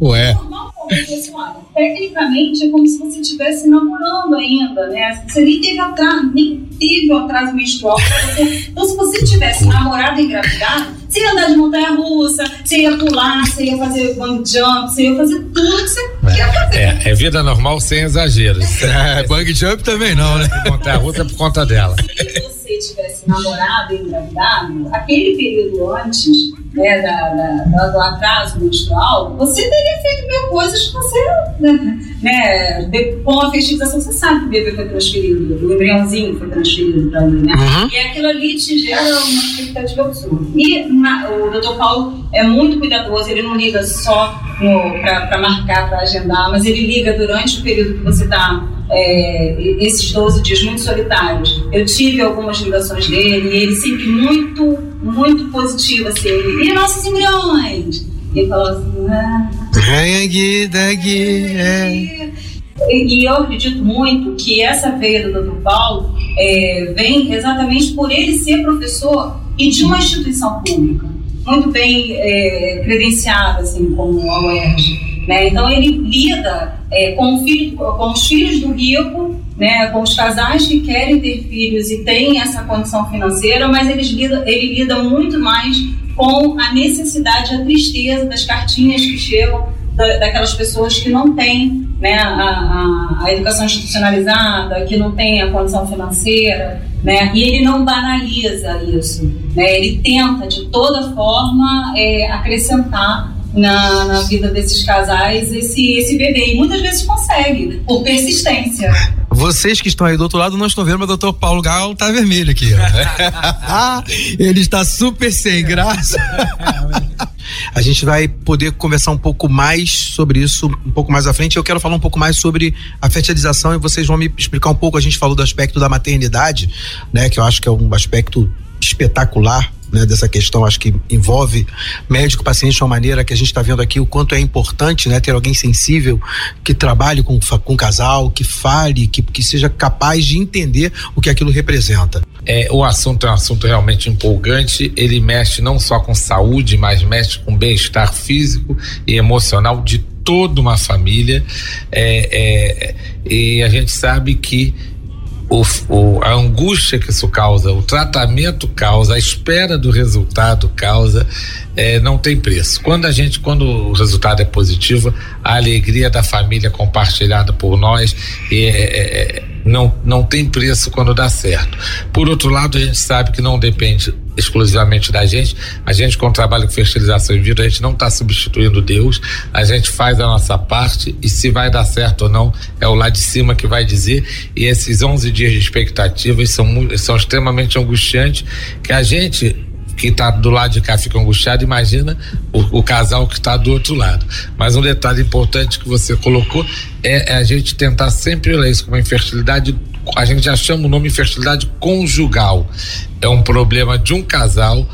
Ué. Olha, tecnicamente é como se você estivesse namorando ainda, né? Você nem teve atraso, nem teve o atraso menstrual você. Então, se você tivesse namorado e engravidado, você ia andar de montanha russa, você ia pular, você ia fazer bang jump, você ia fazer tudo que você é, quer fazer. É, é vida normal sem exageros. É, bang jump também não, né? Montanha russa é por conta dela. Você tivesse namorado e engravidado, aquele período antes né, da, da, do atraso menstrual, você teria feito mil coisas que você, né, de, com a fertilização, você sabe que o bebê foi transferido, o embriãozinho foi transferido para ali, né? Uhum. E aquilo ali te gera uma expectativa absurda. E na, o doutor Paulo é muito cuidadoso, ele não liga só para marcar, para agendar, mas ele liga durante o período que você está é, esses 12 dias muito solitários. Eu tive algumas ligações dele e ele sempre muito, muito positivo, assim. E nossos embriões? Ele falou assim, ah, é. E, eu acredito muito que essa veia do Dr. Paulo é, vem exatamente por ele ser professor e de uma instituição pública, muito bem é, credenciada, assim, como a UERJ. Né? Então ele lida é, com, filho, com, os filhos do rico, né? com os casais que querem ter filhos e têm essa condição financeira, mas eles lida, ele lida muito mais com a necessidade, a tristeza das cartinhas que chegam da, daquelas pessoas que não têm né, a, a, a, educação institucionalizada, que não têm a condição financeira, né, e ele não banaliza isso. Né, ele tenta, de toda forma, é, acrescentar na, na vida desses casais esse, esse bebê. E muitas vezes consegue, por persistência. Vocês que estão aí do outro lado não estão vendo, mas o doutor Paulo Gal tá vermelho aqui. Ele está super sem graça. A gente vai poder conversar um pouco mais sobre isso um pouco mais à frente. Eu quero falar um pouco mais sobre a fertilização e vocês vão me explicar um pouco. A gente falou do aspecto da maternidade, né? Que eu acho que é um aspecto espetacular né, dessa questão, acho que envolve médico paciente de uma maneira que a gente está vendo aqui o quanto é importante, né, ter alguém sensível que trabalhe com com casal, que fale, que, que seja capaz de entender o que aquilo representa. É, o assunto é um assunto realmente empolgante. Ele mexe não só com saúde, mas mexe com bem-estar físico e emocional de toda uma família. É, é, e a gente sabe que o, o, a angústia que isso causa, o tratamento causa, a espera do resultado causa, é, não tem preço. Quando a gente, quando o resultado é positivo, a alegria da família compartilhada por nós é, é, é não, não tem preço quando dá certo. Por outro lado, a gente sabe que não depende exclusivamente da gente. A gente, quando trabalha com fertilização in vitro, a gente não está substituindo Deus, a gente faz a nossa parte e se vai dar certo ou não, é o lá de cima que vai dizer. E esses 11 dias de expectativas são, são extremamente angustiantes, que a gente que está do lado de cá fica angustiado, imagina o, o casal que está do outro lado. Mas um detalhe importante que você colocou é, é a gente tentar sempre olhar isso como infertilidade a gente já chama o nome infertilidade conjugal. É um problema de um casal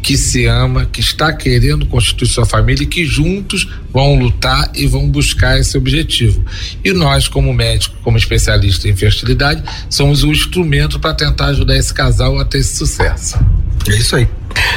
que se ama, que está querendo constituir sua família e que juntos vão lutar e vão buscar esse objetivo. E nós, como médico, como especialista em fertilidade, somos o instrumento para tentar ajudar esse casal a ter esse sucesso. É isso aí.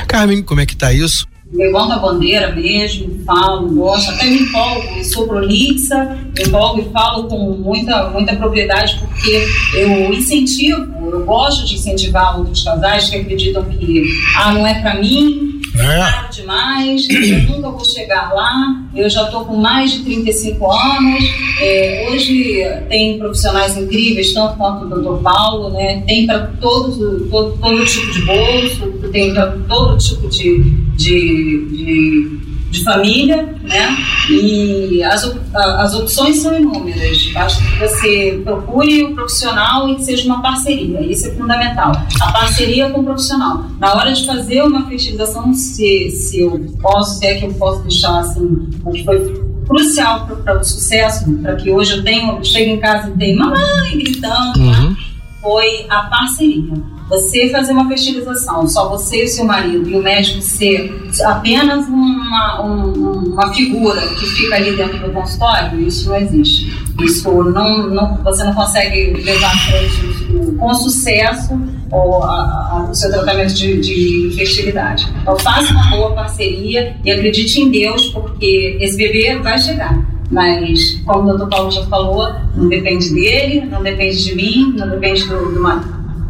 Carmen, como é que tá isso? Levanto a bandeira mesmo, falo, gosto, até me empolgo, sou prolixa, me empolgo e falo com muita, muita propriedade porque eu incentivo, eu gosto de incentivar outros casais que acreditam que, ah, não é para mim, é. caro demais, eu nunca vou chegar lá, eu já estou com mais de 35 anos, é, hoje tem profissionais incríveis, tanto quanto o doutor Paulo, né, tem para todo, todo, todo tipo de bolso, tem para todo tipo de, de, de de família, né? E as, as opções são inúmeras. Basta que você procure o um profissional e que seja uma parceria. Isso é fundamental. A parceria com o profissional. Na hora de fazer uma fertilização, se, se eu posso, se é que eu posso deixar assim, o que foi crucial para o sucesso, para que hoje eu tenho, chego em casa e tenho mamãe gritando, uhum. foi a parceria você fazer uma fertilização, só você e seu marido, e o médico ser apenas uma, um, uma figura que fica ali dentro do consultório, isso não existe. Isso não, não você não consegue levar frente com sucesso ou a, a, o seu tratamento de, de fertilidade. Então faça uma boa parceria e acredite em Deus, porque esse bebê vai chegar. Mas, como o doutor Paulo já falou, não depende dele, não depende de mim, não depende do, do,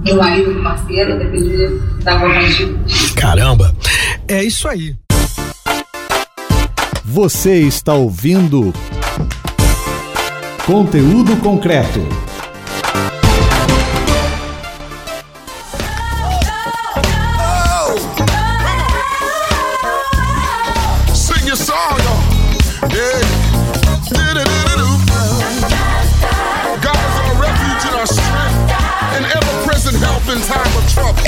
do marido do parceiro, depende da vontade. Caramba, é isso aí. Você está ouvindo conteúdo concreto.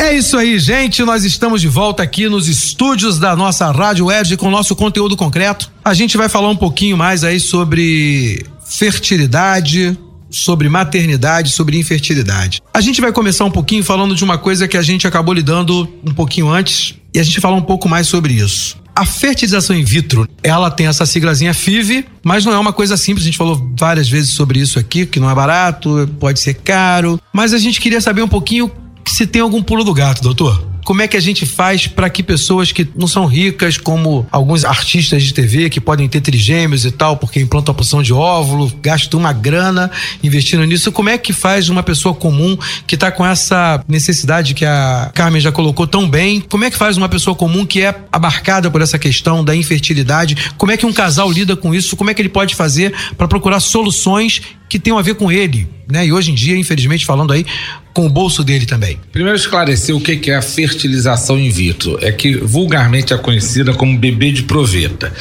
É isso aí, gente. Nós estamos de volta aqui nos estúdios da nossa Rádio Web com o nosso conteúdo concreto. A gente vai falar um pouquinho mais aí sobre fertilidade, sobre maternidade, sobre infertilidade. A gente vai começar um pouquinho falando de uma coisa que a gente acabou lidando um pouquinho antes e a gente falar um pouco mais sobre isso. A fertilização in vitro, ela tem essa siglazinha FIV, mas não é uma coisa simples. A gente falou várias vezes sobre isso aqui, que não é barato, pode ser caro. Mas a gente queria saber um pouquinho se tem algum pulo do gato, doutor. Como é que a gente faz para que pessoas que não são ricas, como alguns artistas de TV que podem ter trigêmeos e tal, porque implantam a posição de óvulo, gastam uma grana investindo nisso, como é que faz uma pessoa comum que está com essa necessidade que a Carmen já colocou tão bem? Como é que faz uma pessoa comum que é abarcada por essa questão da infertilidade? Como é que um casal lida com isso? Como é que ele pode fazer para procurar soluções que tenham a ver com ele, né? E hoje em dia, infelizmente, falando aí, com o bolso dele também. Primeiro esclarecer o que é a fertilização in vitro. É que vulgarmente é conhecida como bebê de proveta.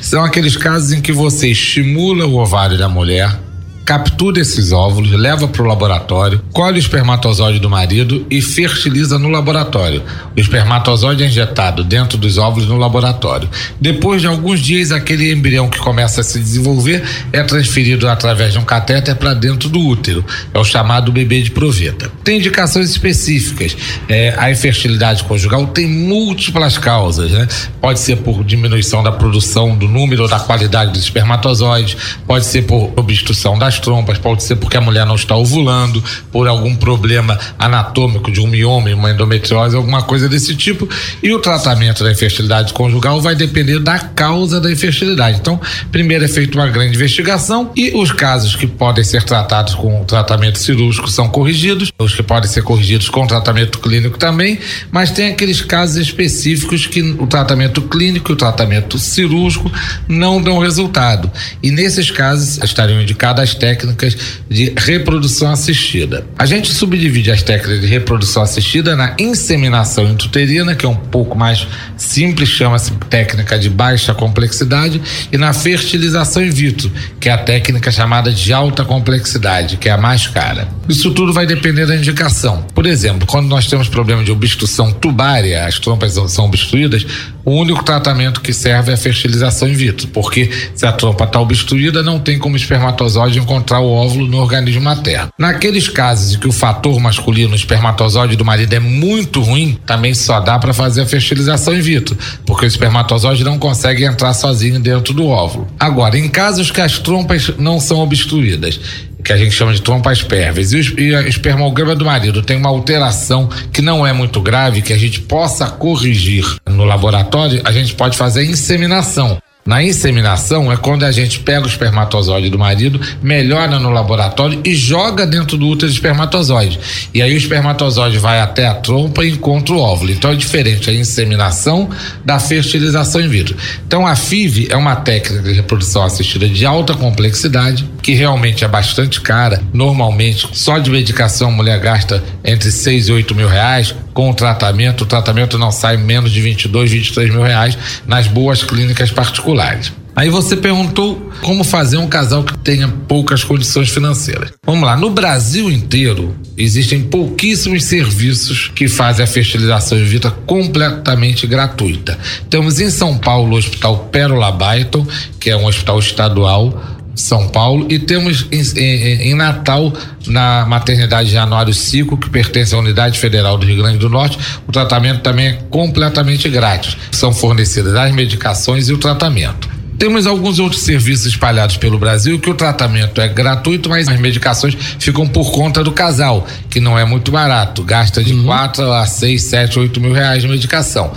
São aqueles casos em que você estimula o ovário da mulher captura esses óvulos, leva para o laboratório, colhe o espermatozoide do marido e fertiliza no laboratório. O espermatozoide é injetado dentro dos óvulos no laboratório. Depois de alguns dias, aquele embrião que começa a se desenvolver é transferido através de um catéter para dentro do útero. É o chamado bebê de proveta. Tem indicações específicas. É, a infertilidade conjugal tem múltiplas causas, né? Pode ser por diminuição da produção do número ou da qualidade dos espermatozoides, pode ser por obstrução das trompas, pode ser porque a mulher não está ovulando, por algum problema anatômico de um mioma, uma endometriose, alguma coisa desse tipo. E o tratamento da infertilidade conjugal vai depender da causa da infertilidade. Então, primeiro é feita uma grande investigação e os casos que podem ser tratados com tratamento cirúrgico são corrigidos, os que podem ser corrigidos com tratamento clínico também, mas tem aqueles casos específicos que o tratamento clínico e o tratamento cirúrgico não dão resultado. E nesses casos estariam indicadas as técnicas de reprodução assistida. A gente subdivide as técnicas de reprodução assistida na inseminação intrauterina, que é um pouco mais simples, chama-se técnica de baixa complexidade, e na fertilização in vitro, que é a técnica chamada de alta complexidade, que é a mais cara. Isso tudo vai depender da indicação. Por exemplo, quando nós temos problema de obstrução tubária, as trompas são obstruídas, o único tratamento que serve é a fertilização in vitro, porque se a trompa está obstruída, não tem como o espermatozoide encontrar o óvulo no organismo materno. Naqueles casos em que o fator masculino, o espermatozoide do marido, é muito ruim, também só dá para fazer a fertilização in vitro, porque o espermatozoide não consegue entrar sozinho dentro do óvulo. Agora, em casos que as trompas não são obstruídas que a gente chama de trompas pérvias, e o, e espermograma do marido tem uma alteração que não é muito grave, que a gente possa corrigir no laboratório, a gente pode fazer inseminação. Na inseminação é quando a gente pega o espermatozoide do marido, melhora no laboratório e joga dentro do útero de espermatozoide. E aí o espermatozoide vai até a trompa e encontra o óvulo. Então é diferente a inseminação da fertilização in vitro. Então a FIV é uma técnica de reprodução assistida de alta complexidade, que realmente é bastante cara. Normalmente, só de medicação a mulher gasta entre 6 e 8 mil reais. Com o tratamento, o tratamento não sai menos de 22, 23 mil reais nas boas clínicas particulares. Aí você perguntou como fazer um casal que tenha poucas condições financeiras. Vamos lá, no Brasil inteiro existem pouquíssimos serviços que fazem a fertilização in vitro completamente gratuita. Temos em São Paulo o Hospital Pérola Baiton, que é um hospital estadual são Paulo, e temos em, em, em, Natal, na maternidade Januário Cico, que pertence à Unidade Federal do Rio Grande do Norte, o tratamento também é completamente grátis. São fornecidas as medicações e o tratamento. Temos alguns outros serviços espalhados pelo Brasil que o tratamento é gratuito, mas as medicações ficam por conta do casal, que não é muito barato. Gasta de uhum. 4 a 6, 7, 8 mil reais de medicação.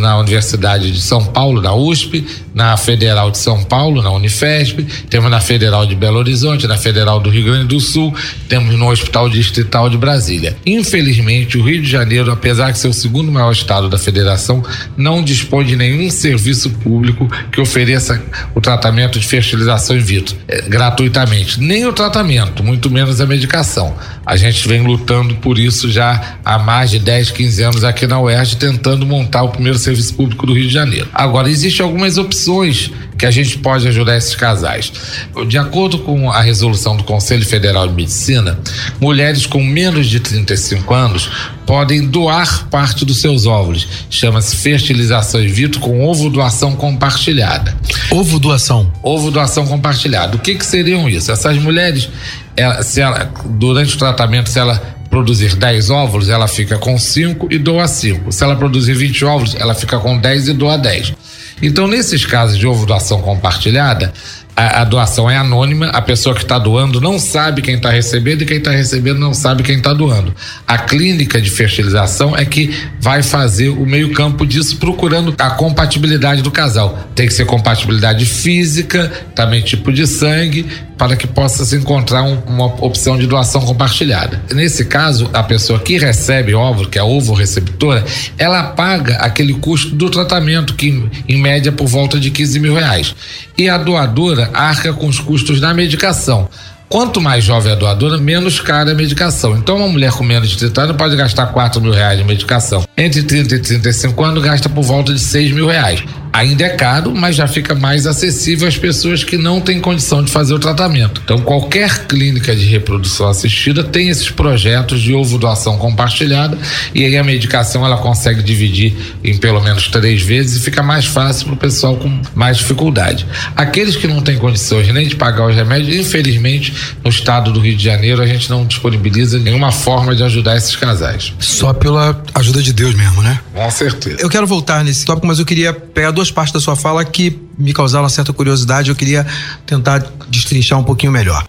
Na Universidade de São Paulo, na USP, na Federal de São Paulo, na Unifesp, temos na Federal de Belo Horizonte, na Federal do Rio Grande do Sul, temos no Hospital Distrital de Brasília. Infelizmente, o Rio de Janeiro, apesar de ser o segundo maior estado da federação, não dispõe de nenhum serviço público que ofereça o tratamento de fertilização in vitro é, gratuitamente. Nem o tratamento, muito menos a medicação. A gente vem lutando por isso já há mais de 10, 15 anos aqui na UERJ, tentando montar o primeiro serviço público do Rio de Janeiro. Agora, existem algumas opções que a gente pode ajudar esses casais. De acordo com a resolução do Conselho Federal de Medicina, mulheres com menos de 35 anos podem doar parte dos seus óvulos. Chama-se fertilização in vitro com ovo doação compartilhada. Ovo doação? Ovo doação compartilhada. O que que seriam isso? Essas mulheres, ela, se ela, durante o tratamento, se ela produzir 10 óvulos, ela fica com 5 e doa 5. Se ela produzir 20 óvulos, ela fica com 10 e doa 10. Então, nesses casos de ovo doação compartilhada, a, a, doação é anônima, a pessoa que está doando não sabe quem está recebendo e quem está recebendo não sabe quem está doando. A clínica de fertilização é que vai fazer o meio-campo disso, procurando a compatibilidade do casal. Tem que ser compatibilidade física, também tipo de sangue, para que possa se encontrar um, uma opção de doação compartilhada. Nesse caso, a pessoa que recebe óvulo, que é ovo receptora, ela paga aquele custo do tratamento, que em média por volta de 15 mil reais. E a doadora arca com os custos da medicação. Quanto mais jovem a doadora, menos cara a medicação. Então, uma mulher com menos de 30 anos pode gastar 4 mil reais de medicação. Entre 30 e 35 anos, gasta por volta de 6 mil reais. Ainda é caro, mas já fica mais acessível às pessoas que não têm condição de fazer o tratamento. Então, qualquer clínica de reprodução assistida tem esses projetos de ovo doação compartilhada e aí a medicação ela consegue dividir em pelo menos três vezes e fica mais fácil para o pessoal com mais dificuldade. Aqueles que não têm condições nem de pagar os remédios, infelizmente, no estado do Rio de Janeiro, a gente não disponibiliza nenhuma forma de ajudar esses casais. Só pela ajuda de Deus mesmo, né? Com certeza. Eu quero voltar nesse tópico, mas eu queria pegar duas partes da sua fala que me causaram uma certa curiosidade. Eu queria tentar destrinchar um pouquinho melhor.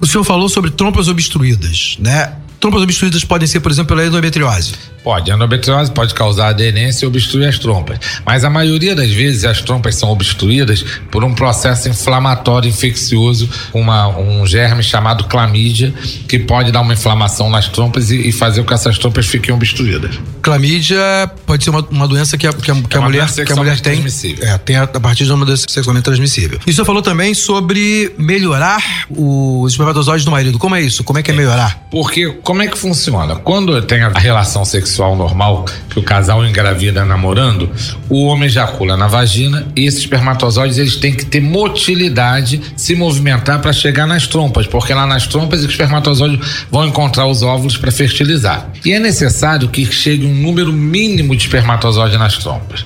O senhor falou sobre trompas obstruídas, né? Trompas obstruídas podem ser, por exemplo, pela endometriose. Pode, a endometriose pode causar aderência e obstruir as trompas, mas a maioria das vezes as trompas são obstruídas por um processo inflamatório infeccioso, uma, um germe chamado clamídia, que pode dar uma inflamação nas trompas e, e fazer com que essas trompas fiquem obstruídas. Clamídia pode ser uma, uma doença que a, que a, que É a mulher, que a mulher tem. transmissível. É, tem a, a partir de uma doença sexualmente transmissível. E o senhor falou também sobre melhorar os espermatozoides do marido. Como é isso? Como é que é melhorar? Porque como é que funciona? Quando tem a relação sexual normal, que o casal engravida namorando, o homem ejacula na vagina e esses espermatozoides eles têm que ter motilidade, se movimentar para chegar nas trompas, porque lá nas trompas os espermatozoides vão encontrar os óvulos para fertilizar. E é necessário que chegue um número mínimo de espermatozoides nas trompas.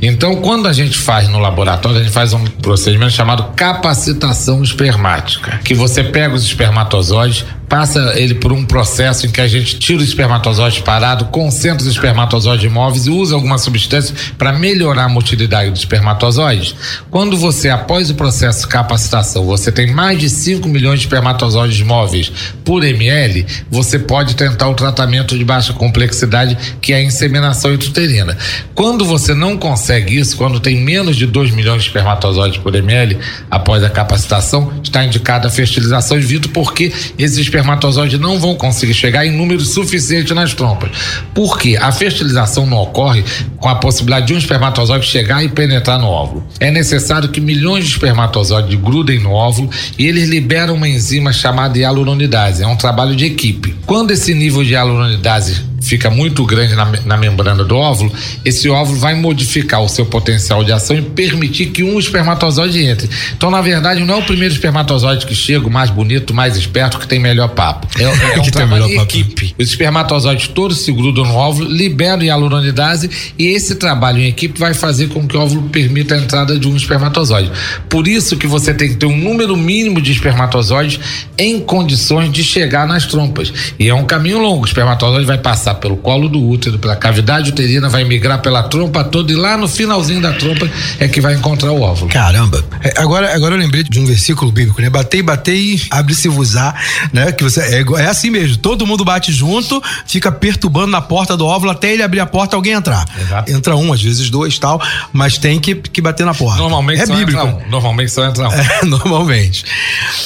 Então, quando a gente faz no laboratório, a gente faz um procedimento chamado capacitação espermática, que você pega os espermatozoides, passa ele por um processo em que a gente tira os espermatozoides parados, concentra os espermatozoides imóveis e usa alguma substância para melhorar a motilidade dos espermatozoides. Quando você, após o processo de capacitação, você tem mais de 5 milhões de espermatozoides móveis por ml, você pode tentar o tratamento de baixa complexidade, que é a inseminação intrauterina. Quando você não consegue isso, quando tem menos de 2 milhões de espermatozoides por ml, após a capacitação, está indicada a fertilização in vitro, porque esses espermatozoides não vão conseguir chegar em número suficiente nas trompas. Por quê? A fertilização não ocorre com a possibilidade de um espermatozoide chegar e penetrar no óvulo. É necessário que milhões de espermatozoides grudem no óvulo e eles liberam uma enzima chamada hialuronidase. É um trabalho de equipe. Quando esse nível de hialuronidase fica muito grande na, na, membrana do óvulo, esse óvulo vai modificar o seu potencial de ação e permitir que um espermatozoide entre. Então, na verdade, não é o primeiro espermatozoide que chega, o mais bonito, o mais esperto, que tem melhor papo. É, é um Que tem trabalho melhor em equipe. Os espermatozoides todos se grudam no óvulo, liberam hialuronidase e esse trabalho em equipe vai fazer com que o óvulo permita a entrada de um espermatozoide. Por isso que você tem que ter um número mínimo de espermatozoides em condições de chegar nas trompas. E é um caminho longo. O espermatozoide vai passar pelo colo do útero, pela cavidade uterina, vai migrar pela trompa toda e lá no finalzinho da trompa é que vai encontrar o óvulo. Caramba. É, agora, agora eu lembrei de um versículo bíblico, né? Batei, batei, abre-se vos á, né? Que você é, é assim mesmo. Todo mundo bate junto, fica perturbando na porta do óvulo até ele abrir a porta e alguém entrar. Exato. Entra um, às vezes dois, tal, mas tem que, que bater na porta. Normalmente é só bíblico. entra um. Normalmente só entra um. É, normalmente.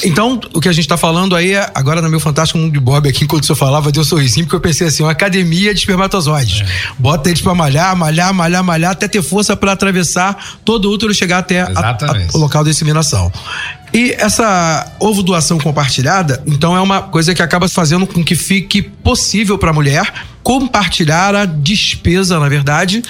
Então, o que a gente tá falando aí é, agora no meu Fantástico Mundo de Bob aqui, enquanto o senhor falava, deu um sorrisinho, porque eu pensei assim, uma academia de espermatozoides. Bota eles pra malhar, malhar, malhar, malhar, até ter força pra atravessar todo o útero e chegar até a- a- o local da inseminação. E essa ovo doação compartilhada, então é uma coisa que acaba fazendo com que fique possível para a mulher compartilhar a despesa, na verdade,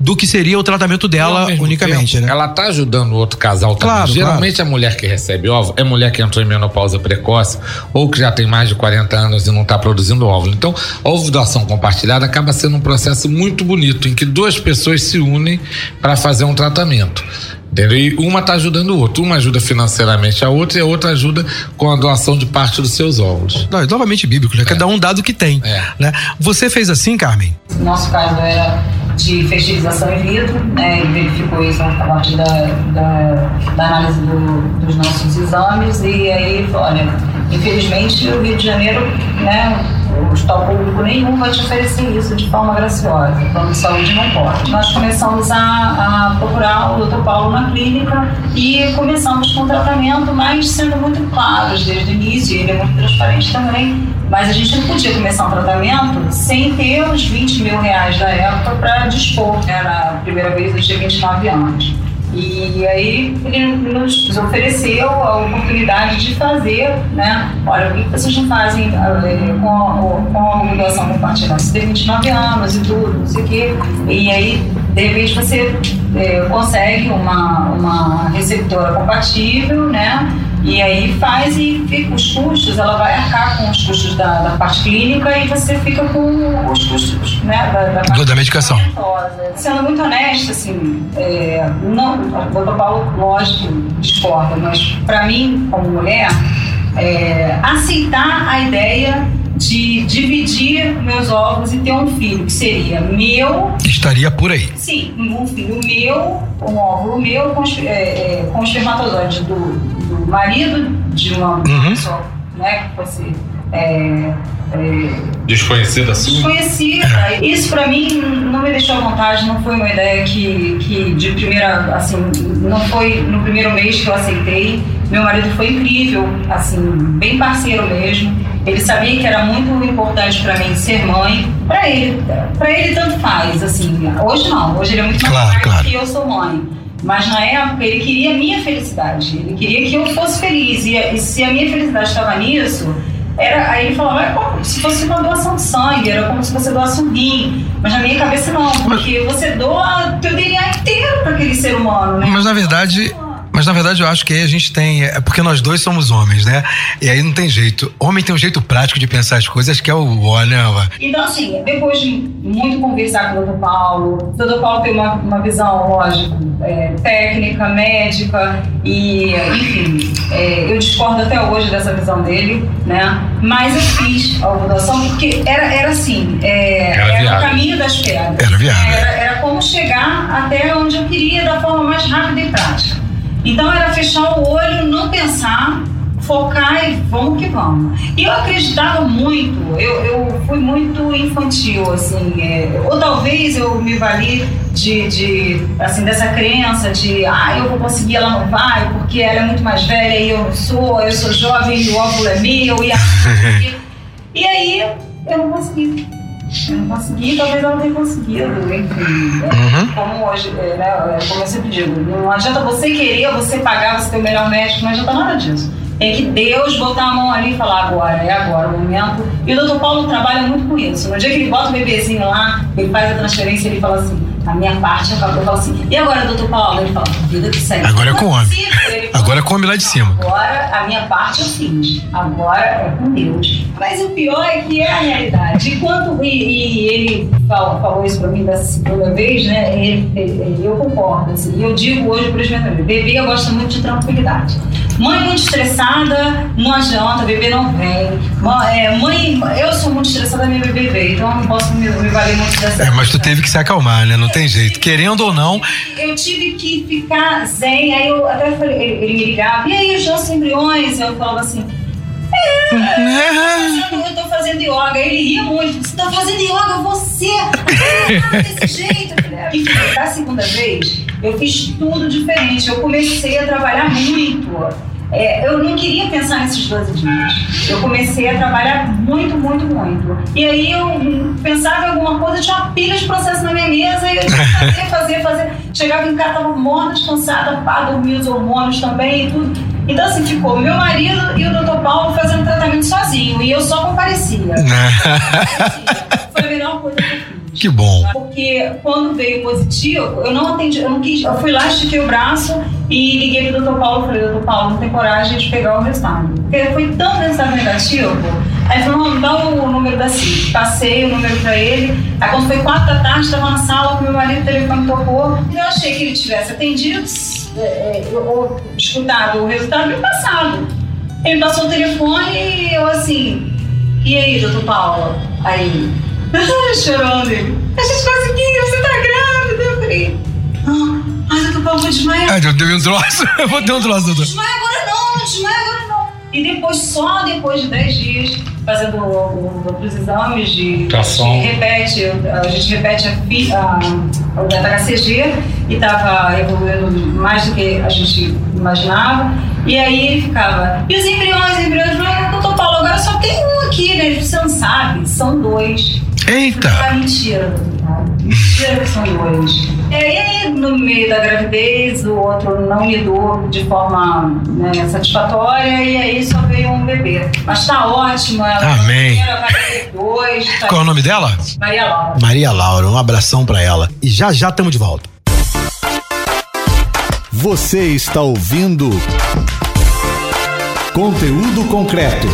do que seria o tratamento dela unicamente, tempo, né? Ela tá ajudando o outro casal também. Claro, Geralmente a mulher que recebe óvulo é mulher que entrou em menopausa precoce ou que já tem mais de 40 anos e não está produzindo óvulo. Então, a ovulação compartilhada acaba sendo um processo muito bonito em que duas pessoas se unem para fazer um tratamento. Entendeu? E uma está ajudando o outro. Uma ajuda financeiramente a outra e a outra ajuda com a doação de parte dos seus óvulos. Não, é novamente bíblico, né? Cada um dado que tem. É. Né? Você fez assim, Carmen? Nosso caso era de fertilização in vitro, né? Ele verificou isso a partir da, da, da análise do- dos nossos exames e aí, olha, infelizmente o Rio de Janeiro, né? O hospital público nenhum vai te oferecer isso de forma graciosa. O plano de saúde não pode. Nós começamos a, a procurar o Dr. Paulo na clínica e começamos com o tratamento, mas sendo muito claros desde o início, ele é muito transparente também. Mas a gente não podia começar um tratamento sem ter os 20 mil reais da época para dispor. Era a primeira vez eu tinha 29 anos. E aí ele nos ofereceu a oportunidade de fazer, né? Olha, o que vocês não fazem eh, com a, com a doação compartilhada? Você tem 29 anos e tudo, não sei o quê. E aí de repente você é, consegue uma, uma receptora compatível, né? E aí faz e fica os custos, ela vai arcar com os custos da, da parte clínica e você fica com os custos né, da, da, parte da medicação. Sendo muito honesta, assim, é, não, o doutor Paulo, lógico, discorda, mas para mim, como mulher, é, aceitar a ideia de dividir meus ovos e ter um filho, que seria meu. Estaria por aí. Sim, um filho meu, um óvulo meu com, é, é, com espermatozoide do, do marido de uma uhum. pessoa né, que fosse. É, é, desconhecida assim? Desconhecida. Isso para mim não me deixou à vontade, não foi uma ideia que, que de primeira, assim, não foi no primeiro mês que eu aceitei. Meu marido foi incrível, assim, bem parceiro mesmo. Ele sabia que era muito importante para mim ser mãe. Para ele, para ele tanto faz, assim. Hoje não, hoje ele é muito mais claro, claro. que eu sou mãe. Mas na época ele queria a minha felicidade. Ele queria que eu fosse feliz. E, e se a minha felicidade estava nisso, era, aí ele falava, é como se fosse uma doação de sangue, era como se você doasse um rim. Mas na minha cabeça não, porque você doa teu DNA inteiro para aquele ser humano, né? Mas na verdade mas na verdade eu acho que aí a gente tem. É porque nós dois somos homens, né? E aí não tem jeito. Homem tem um jeito prático de pensar as coisas que é o ó, né? Então, assim, depois de muito conversar com o Dr. Paulo, o Dr. Paulo tem uma, uma visão, lógico, é, técnica, médica, e, enfim, é, eu discordo até hoje dessa visão dele, né? Mas eu fiz a ovulação porque era, era assim: é, era, era o caminho das pedras. Era viável. Era, era como chegar até onde eu queria da forma mais rápida e prática. Então era fechar o olho, não pensar, focar e vamos que vamos. E eu acreditava muito, eu, eu fui muito infantil, assim, é, ou talvez eu me vali de, de, assim, dessa crença de, ah, eu vou conseguir, ela não vai, porque ela é muito mais velha e eu não sou, eu sou jovem e o óvulo é meu, e, a... e aí eu não consegui. Eu não consegui, talvez ela tenha conseguido, enfim. Uhum. Como hoje, é, né, é, como eu sempre digo, não adianta você querer, você pagar, você ter o melhor médico, não adianta nada disso. Tem que Deus botar a mão ali e falar agora, é agora o momento. E o doutor Paulo trabalha muito com isso. No dia que ele bota o bebezinho lá, ele faz a transferência, ele fala assim, a minha parte acabou. Eu falo assim, e agora, doutor Paulo? Ele fala, vida que segue. Agora é com o homem. Agora come lá de cima. Agora a minha parte eu fiz. Agora é com Deus. Mas o pior é que é a realidade. Enquanto e, e ele falou, falou isso pra mim da segunda vez, né? Ele, ele, eu concordo. Assim, eu digo hoje para os meus amigos, bebê eu gosto muito de tranquilidade. Mãe muito estressada, não adianta, bebê não vem. É, mãe, eu sou muito estressada, minha bebê veio, então eu não posso me, me valer muito dessa. É, mas tu teve que se acalmar, né? Não tem jeito. Querendo ou não. Eu tive que ficar zen, aí eu até falei, ele, ele me ligava, e aí, os meus embriões? Eu falava assim. É, eu tô fazendo yoga. Ele ria muito. Você tá fazendo yoga, você! Tá desse jeito. E da segunda vez, eu fiz tudo diferente. Eu comecei a trabalhar muito é, eu não queria pensar nesses 12 dias. Eu comecei a trabalhar muito, muito, muito. E aí eu pensava em alguma coisa, tinha uma pilha de processo na minha mesa e eu tinha que fazer, fazer, fazer. Chegava em casa, estava morta, descansada, pá, dormia os hormônios também e tudo. Então, assim, ficou meu marido e o doutor Paulo fazendo tratamento sozinho. E eu só comparecia. Foi a melhor coisa que bom. Porque quando veio positivo, eu não atendi, eu não quis, eu fui lá, estiquei o braço e liguei pro doutor Paulo, falei, doutor Paulo, não tem coragem de pegar o resultado. Porque foi tão resultado negativo, aí falou, não, dá o número da CIT. Passei o número pra ele, aí quando foi quatro da tarde, estava na sala com meu marido, o telefone tocou, eu achei que ele tivesse atendido, é, é, ou escutado o resultado e passado. Ele passou o telefone e eu assim, e aí, doutor Paulo? Aí, chorando. A gente conseguiu, você tá grávida. Eu falei, ah, mas eu tô vou desmaiar. Ai, eu dei um troço. Eu vou ter um troço, doutor. Desmaia agora não, não desmaia agora não. E depois, só depois de 10 dias, fazendo outros exames de. Tração. repete, a gente repete a, a, a HCG e estava evoluindo mais do que a gente imaginava. E aí ele ficava, e os embriões, os embriões, doutor Paulo, agora só tem um aqui, né? Você não sabe, são dois. Eita! Ah, mentira. Gerações. E aí, no meio da gravidez, o outro não lidou de forma né, satisfatória e aí só veio um bebê. Mas tá ótimo. Ela Amém. Vai ter dois. Tá... Qual é o nome dela? Maria Laura. Maria Laura, um abração para ela. E já já estamos de volta. Você está ouvindo Conteúdo Concreto.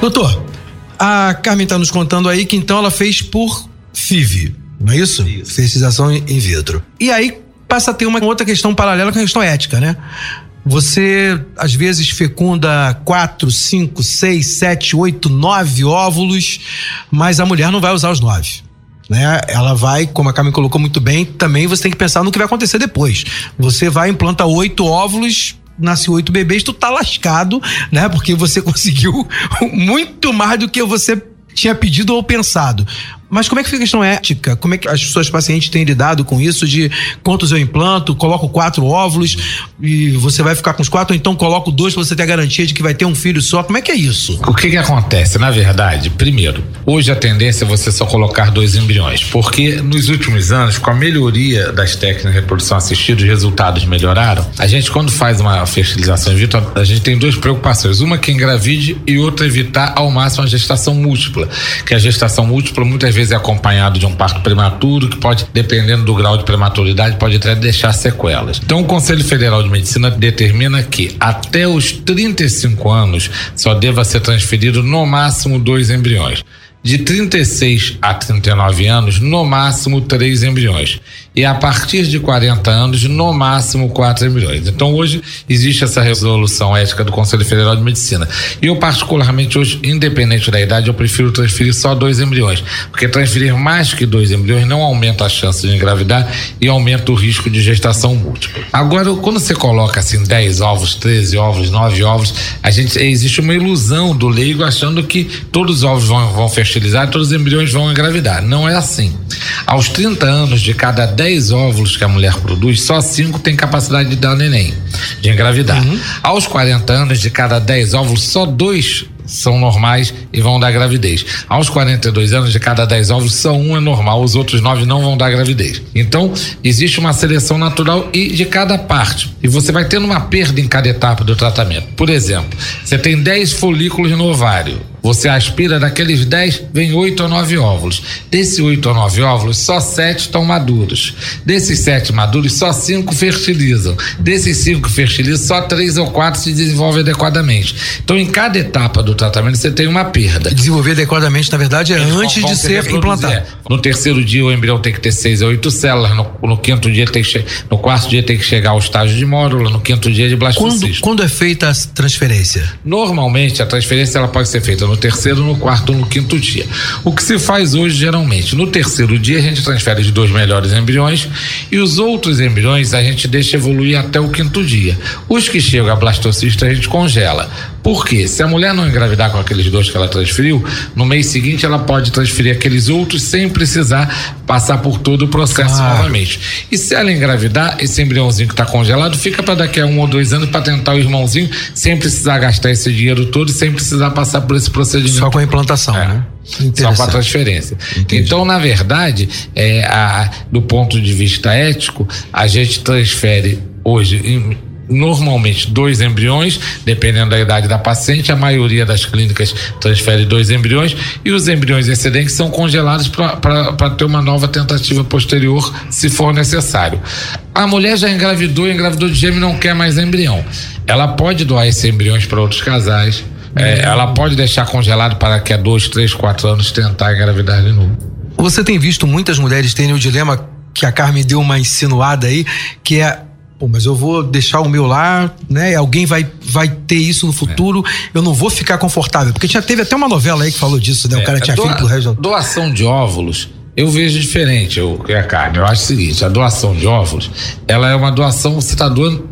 Doutor, a Carmen está nos contando aí que então ela fez por FIV, não é isso? isso. Fertilização in vitro. E aí passa a ter uma outra questão paralela com a questão ética, né? Você às vezes fecunda quatro, cinco, seis, sete, oito, nove óvulos, mas a mulher não vai usar os nove. Né? Ela vai, como a Carmen colocou muito bem, também você tem que pensar no que vai acontecer depois. Você vai implantar oito óvulos, nasce oito bebês, tu tá lascado, né? Porque você conseguiu muito mais do que você tinha pedido ou pensado. Mas como é que fica a questão ética? Como é que as suas pacientes têm lidado com isso de quantos eu implanto, coloco quatro óvulos e você vai ficar com os quatro, ou então coloco dois para você ter a garantia de que vai ter um filho só? Como é que é isso? O que que acontece? Na verdade, primeiro, hoje a tendência é você só colocar dois embriões, porque nos últimos anos, com a melhoria das técnicas de reprodução assistida, os resultados melhoraram. A gente, quando faz uma fertilização in vitro, a gente tem duas preocupações. Uma que engravide e outra evitar ao máximo a gestação múltipla, que a gestação múltipla muitas vezes vezes é acompanhado de um parto prematuro, que pode, dependendo do grau de prematuridade, pode até deixar sequelas. Então, o Conselho Federal de Medicina determina que até os 35 anos só deva ser transferido no máximo dois embriões de 36 a 39 anos, no máximo três embriões. E a partir de 40 anos, no máximo quatro embriões. Então hoje existe essa resolução ética do Conselho Federal de Medicina. E eu, particularmente, hoje, independente da idade, eu prefiro transferir só dois embriões. Porque transferir mais que dois embriões não aumenta a chance de engravidar e aumenta o risco de gestação múltipla. Agora, quando você coloca assim 10 ovos, 13 ovos, 9 ovos, a gente existe uma ilusão do leigo achando que todos os ovos vão, vão fertilizar, todos os embriões vão engravidar. Não é assim. Aos 30 anos, de cada 10 óvulos que a mulher produz, só 5 tem capacidade de dar neném, de engravidar. Uhum. Aos 40 anos, de cada 10 óvulos, só 2 são normais e vão dar gravidez. Aos 42 anos, de cada 10 ovos, só um é normal, os outros 9 não vão dar gravidez. Então, existe uma seleção natural e de cada parte. E você vai tendo uma perda em cada etapa do tratamento. Por exemplo, você tem 10 folículos no ovário você aspira daqueles 10, vem 8 ou 9 óvulos. Desses 8 ou 9 óvulos, só 7 estão maduros. Desses 7 maduros, só 5 fertilizam. Desses 5 fertilizam, só 3 ou 4 se desenvolvem adequadamente. Então, em cada etapa do tratamento, você tem uma perda. Desenvolver adequadamente, na verdade, é Eles antes de ser implantado. É. No terceiro dia, o embrião tem que ter 6 a 8 células. No, no quinto dia, tem que no quarto dia, tem que chegar ao estágio de módulo. No quinto dia, de blastocisto. Quando, quando é feita a transferência? Normalmente, a transferência ela pode ser feita no terceiro, no quarto, no quinto dia. O que se faz hoje, geralmente, no terceiro dia a gente transfere os dois melhores embriões e os outros embriões a gente deixa evoluir até o quinto dia. Os que chegam a blastocista a gente congela. Por quê? Se a mulher não engravidar com aqueles dois que ela transferiu, no mês seguinte ela pode transferir aqueles outros sem precisar passar por todo o processo claro. novamente. E se ela engravidar, esse embriãozinho que está congelado fica para daqui a um ou dois anos para tentar o irmãozinho sem precisar gastar esse dinheiro todo e sem precisar passar por esse procedimento. Só com a implantação, é. né? Só com a transferência. Entendi. Então, na verdade, é, a, do ponto de vista ético, a gente transfere hoje, em, normalmente dois embriões, dependendo da idade da paciente. A maioria das clínicas transfere dois embriões e os embriões excedentes são congelados para ter uma nova tentativa posterior, se for necessário. A mulher já engravidou, engravidou de gêmeo e não quer mais embrião. Ela pode doar esses embriões para outros casais é, ela pode deixar congelado para que a dois, três, quatro anos tentar engravidar de novo. Você tem visto muitas mulheres terem o dilema que a Carmen deu uma insinuada aí, que é Pô, mas eu vou deixar o meu lá, né? Alguém vai, vai ter isso no futuro, eu não vou ficar confortável. Porque já teve até uma novela aí que falou disso, né? O É, cara tinha doa- filho pro resto. do- Doação de óvulos, eu vejo diferente, eu, que é a carne. Eu acho o seguinte: a doação de óvulos, ela é uma doação, você está doando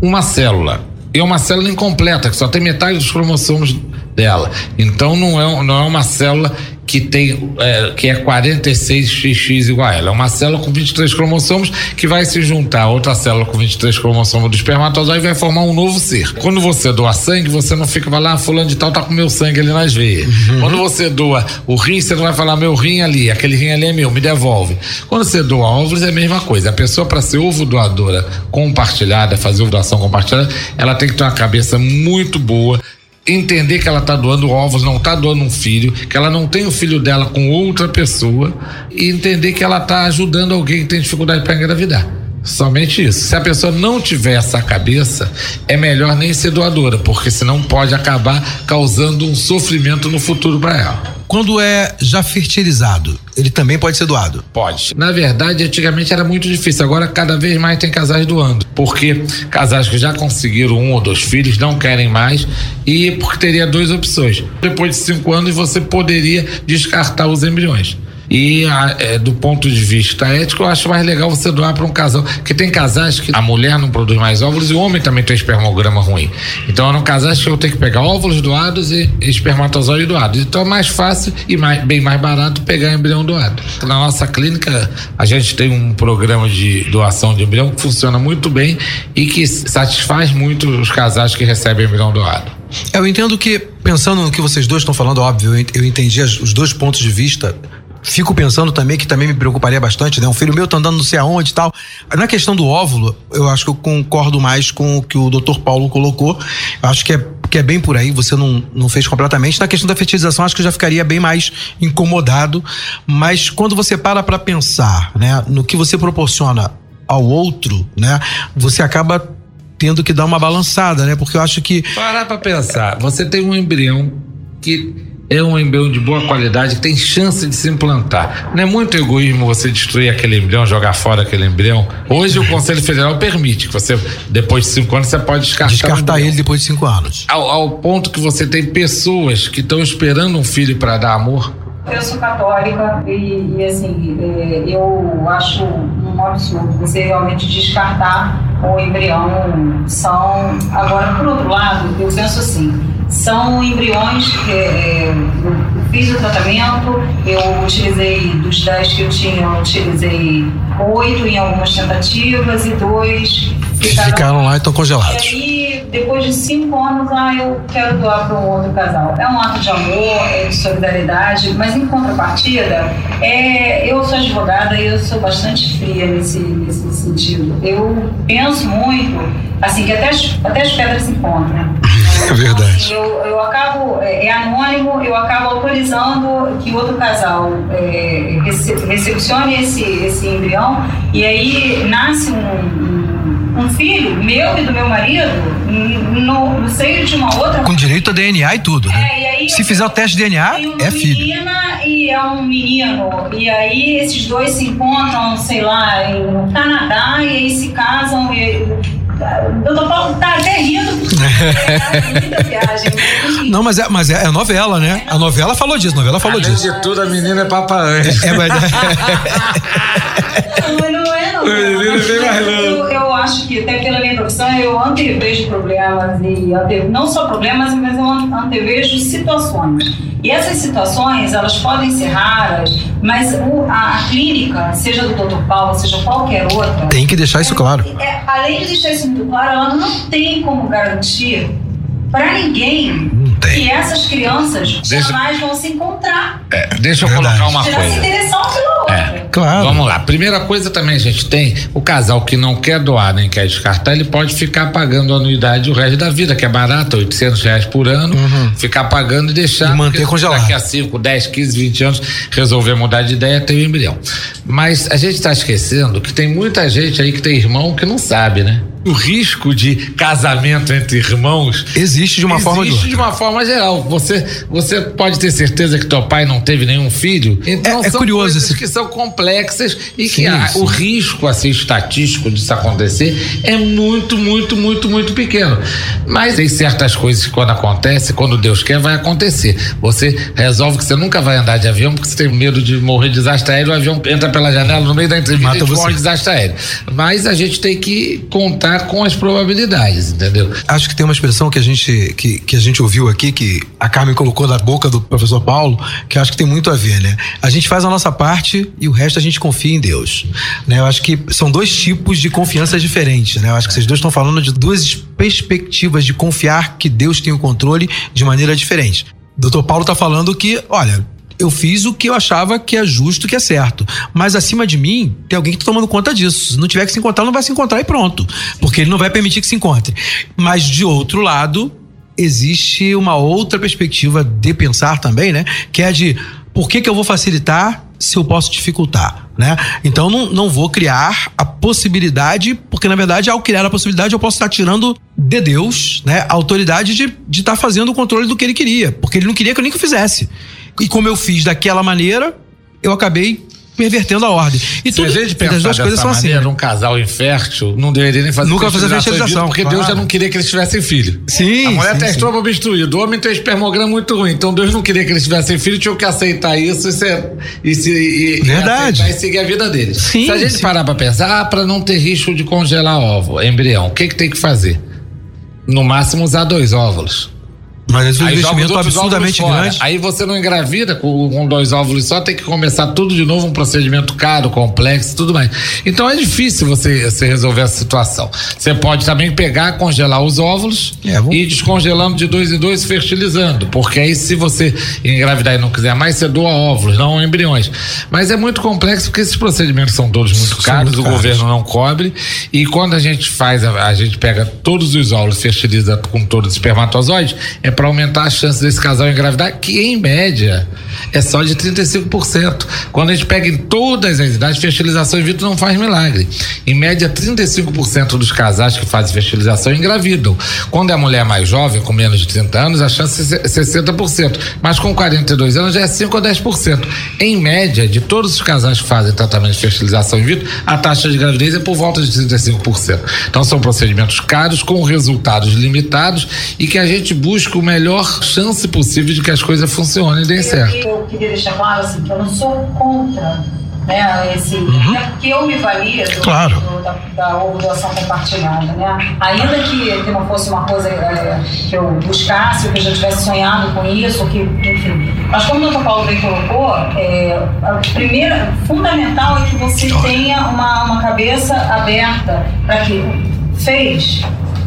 uma célula. E é uma célula incompleta, que só tem metade dos cromossomos dela. Então não é, não é uma célula que tem é, que é 46xx igual a ela. É uma célula com 23 cromossomos que vai se juntar a outra célula com 23 cromossomos do espermatozoide e vai formar um novo ser. Quando você doa sangue, você não fica vai lá, "Ah, fulano de tal tá com meu sangue ali nas veias. Quando você doa o rim, você não vai falar meu rim ali, aquele rim ali é meu, me devolve. Quando você doa óvulos é a mesma coisa. A pessoa para ser ovo doadora compartilhada, fazer ovo doação compartilhada, ela tem que ter uma cabeça muito boa entender que ela está doando ovos, não está doando um filho, que ela não tem o filho dela com outra pessoa e entender que ela está ajudando alguém que tem dificuldade para engravidar. Somente isso. Se a pessoa não tiver essa cabeça, é melhor nem ser doadora, porque senão pode acabar causando um sofrimento no futuro para ela. Quando é já fertilizado, ele também pode ser doado. Pode. Na verdade, antigamente era muito difícil. Agora, cada vez mais tem casais doando. Porque casais que já conseguiram um ou dois filhos não querem mais. E porque teria duas opções. Depois de cinco anos, você poderia descartar os embriões. E a- é, do ponto de vista ético, eu acho mais legal você doar para um casal. Porque tem casais que a mulher não produz mais óvulos e o homem também tem espermograma ruim. Então eram casais que eu tenho que pegar óvulos doados e espermatozoide doados. Então é mais fácil e mais- bem mais barato pegar embrião doado. Na nossa clínica, a gente tem um programa de doação de embrião que funciona muito bem e que satisfaz muito os casais que recebem embrião doado. Eu entendo que, pensando no que vocês dois estão falando, óbvio, eu ent- eu entendi os dois pontos de vista. Fico pensando também que também me preocuparia bastante, né? Um filho meu tá andando não sei aonde e tal. Na questão do óvulo, eu acho que eu concordo mais com o que o Dr. Paulo colocou. Eu acho que é, que é bem por aí, você não, não fez completamente. Na questão da fertilização, acho que eu já ficaria bem mais incomodado. Mas quando você para pra pensar, né, no que você proporciona ao outro, né, você acaba tendo que dar uma balançada, né? Porque eu acho que Parar pra pensar, você tem um embrião que é um embrião de boa qualidade, que tem chance de se implantar. Não é muito egoísmo você destruir aquele embrião, jogar fora aquele embrião. Hoje o Conselho Federal permite que você, depois de cinco anos, você pode descartar, o descartar embrião. ele depois de cinco anos. Ao, ao ponto que você tem pessoas que estão esperando um filho para dar amor. Eu sou católica e, e, assim, é, eu acho um absurdo você realmente descartar o embrião. São. Agora, por outro lado, eu penso assim: são embriões que é, eu fiz o tratamento, eu utilizei dos 10 que eu tinha, eu utilizei oito em algumas tentativas e dois ficaram Ficaram lá e estão congelados. e aí, depois de cinco anos, ah, eu quero doar para um outro casal. É um ato de amor, é de solidariedade, mas em contrapartida, é, eu sou advogada e eu sou bastante fria nesse, nesse sentido. Eu penso muito, assim, que até as, até as pedras se encontram. É verdade. Assim, eu, eu acabo, é, é anônimo, eu acabo autorizando que outro casal é, rece, recepcione esse, esse embrião e aí nasce um, um, filho meu e do meu marido no, no seio de uma outra Com direito a DNA e tudo, né? é, e aí Se fizer o teste de DNA, tem uma é filho. menina e é um menino. E aí esses dois se encontram, sei lá, no Canadá e aí se casam e. Doutor Paulo tá até rindo. É muita viagem. Enfim. Não, mas é, mas é, é novela, né? A novela falou disso, a novela falou Além disso. de tudo, a menina é papa anjo. É, mas- Não, não é não. Mais louco. Eu, eu acho que até pela minha profissão eu antevejo problemas e ante- não só problemas, mas eu an- antevejo situações. E essas situações, elas podem ser raras, mas o- a, a clínica, seja do Dr. Paulo, seja qualquer outra, Tem que deixar isso claro. é, além de deixar isso muito claro, ela não tem como garantir para ninguém tem. que essas crianças Deixa- jamais vão se encontrar. É, deixa eu Verdade. colocar uma se coisa. É. Claro. Vamos lá. Primeira coisa também a gente tem o casal que não quer doar nem quer descartar, ele pode ficar pagando anuidade o resto da vida, que é barato, 800 reais por ano, ficar pagando e deixar. Uhum. E manter congelado. Daqui a 5, 10, 15, 20 anos resolver mudar de ideia, tem o embrião. Mas a gente está esquecendo que tem muita gente aí que tem irmão que não sabe, né? O risco de casamento entre irmãos existe de uma existe forma ou de uma forma geral. Você, você pode ter certeza que teu pai não teve nenhum filho. Então É- é são curioso coisas esse- que são complexas e Sim, que sim. o risco assim estatístico disso acontecer é muito, muito, muito, muito pequeno. Mas tem certas coisas que quando acontece, quando Deus quer, vai acontecer. Você resolve que você nunca vai andar de avião porque você tem medo de morrer de desastre aéreo, o avião entra pela janela no meio da entrevista Mata e morre de desastre aéreo. Mas a gente tem que contar com as probabilidades, entendeu? Acho que tem uma expressão que a gente que, que a gente ouviu aqui que a Carmen colocou na boca do professor Paulo, que acho que tem muito a ver, né? A gente faz a nossa parte e o resto a gente confia em Deus, né? Eu acho que são dois tipos de confiança diferentes, né? Eu acho que vocês dois estão falando de duas perspectivas de confiar que Deus tem o controle de maneira diferente. Doutor Paulo está falando que, olha, eu fiz o que eu achava que é justo, que é certo. Mas acima de mim, tem alguém que tá tomando conta disso. Se não tiver que se encontrar, não vai se encontrar e pronto. Porque ele não vai permitir que se encontre. Mas de outro lado, existe uma outra perspectiva de pensar também, né? Que é de por que, que eu vou facilitar se eu posso dificultar, né? Então não, não vou criar a possibilidade, porque na verdade ao criar a possibilidade eu posso estar tirando de Deus, né, a autoridade de de estar fazendo o controle do que ele queria, porque ele não queria que eu nem que eu fizesse. E como eu fiz daquela maneira, eu acabei pervertendo a ordem. E Se a gente as pensar duas coisas são assim. maneira, né? um casal infértil não deveria nem fazer Nunca fazer fertilização, porque claro. Deus já não queria que eles tivessem filho. Sim, A mulher sim, estroma obstruído, o homem tem espermograma muito ruim, então Deus não queria que eles tivessem filho, tinham que aceitar isso e, ser, e, se, e, Verdade. e e seguir a vida deles. Sim, Se a gente sim. parar pra pensar, ah, pra não ter risco de congelar ovo, embrião, o que que tem que fazer? No máximo usar dois óvulos. Mas é um Aí investimento absurdamente grande. Aí você não engravida com, com dois óvulos só, tem que começar tudo de novo, um procedimento caro, complexo, tudo mais. Então é difícil você, você resolver essa situação. Você pode também pegar, congelar os óvulos É, vamos- e ir descongelando de dois em dois, fertilizando. Porque aí, se você engravidar e não quiser mais, você doa óvulos, não embriões. Mas é muito complexo porque esses procedimentos são todos muito caros, muito o caros. governo não cobre. E quando a gente faz, a, a gente pega todos os óvulos, fertiliza com todos os espermatozoides, é para aumentar a chance desse casal engravidar, que em média é só de 35%. Quando a gente pega em todas as idades, fertilização in vitro não faz milagre. Em média, 35% dos casais que fazem fertilização engravidam. Quando é a mulher mais jovem, com menos de 30 anos, a chance é 60%. Mas com 42 anos já é 5 ou 10%. Em média, de todos os casais que fazem tratamento de fertilização in vitro, a taxa de gravidez é por volta de 35%. Então são procedimentos caros, com resultados limitados e que a gente busca o melhor chance possível de que as coisas funcionem e deem certo. Eu queria deixar claro assim, que eu não sou contra né, esse. É porque eu me valido Uhum. Claro. do- da, da ovulação compartilhada. Né? Ainda que, que não fosse uma coisa é, que eu buscasse, que eu já tivesse sonhado com isso, que, enfim. Mas como o Dr. Paulo bem colocou, é, a primeira, fundamental é que você tenha uma, uma cabeça aberta para que fez.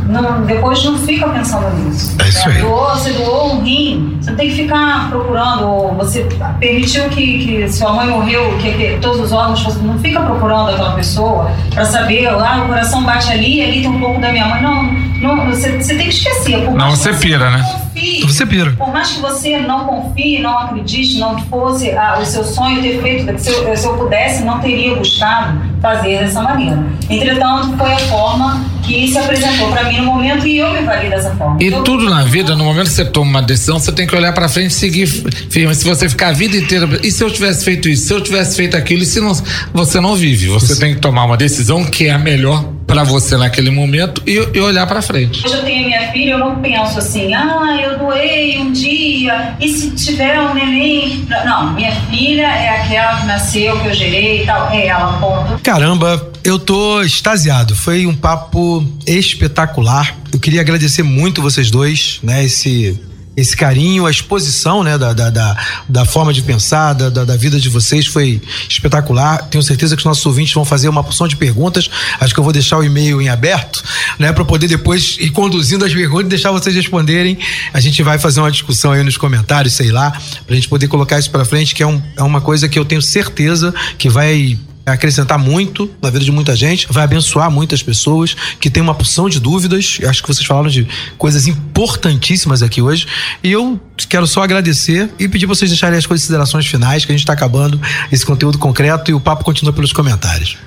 Não, depois não fica pensando nisso. É isso aí. Doou, você doou um rim, você não tem que ficar procurando, ou você permitiu que, que sua mãe morreu, que, que todos os órgãos, você não fica procurando aquela pessoa para saber, ah, o coração bate ali, ali tem um pouco da minha mãe. Não, não você, você tem que esquecer. Não, você pira, né? Confie, Você pira. por mais que você não confie, não acredite, não fosse ah, o seu sonho ter feito, se eu, se eu pudesse, não teria buscado fazer dessa maneira. Entretanto, foi a forma que se apresentou para mim no momento e eu me vali dessa forma. E Eu- tudo na vida, no momento que você toma uma decisão, você tem que olhar pra frente e seguir firme. Se você ficar a vida inteira, e se eu tivesse feito isso, se eu tivesse feito aquilo, e se não, você não vive. Você tem que tomar uma decisão que é a melhor pra você naquele momento e, e olhar pra frente. Hoje eu tenho minha filha, eu não penso assim, ah, eu doei um dia, e se tiver um neném. Não, minha filha é aquela que nasceu, que eu gerei e tal, é ela, ponto. Caramba, eu tô extasiado. Foi um papo espetacular. Eu queria agradecer muito vocês dois, né? Esse, esse carinho, a exposição, né? Da, da, da, da forma de pensar, da, da, da vida de vocês foi espetacular. Tenho certeza que os nossos ouvintes vão fazer uma porção de perguntas. Acho que eu vou deixar o e-mail em aberto, né? Para poder depois ir conduzindo as perguntas e deixar vocês responderem. A gente vai fazer uma discussão aí nos comentários, sei lá, pra gente poder colocar isso para frente, que é, um, é uma coisa que eu tenho certeza que vai acrescentar muito na vida de muita gente, vai abençoar muitas pessoas que tem uma porção de dúvidas. Acho que vocês falaram de coisas importantíssimas aqui hoje. E eu quero só agradecer e pedir vocês deixarem as considerações finais, que a gente está acabando esse conteúdo concreto e o papo continua pelos comentários.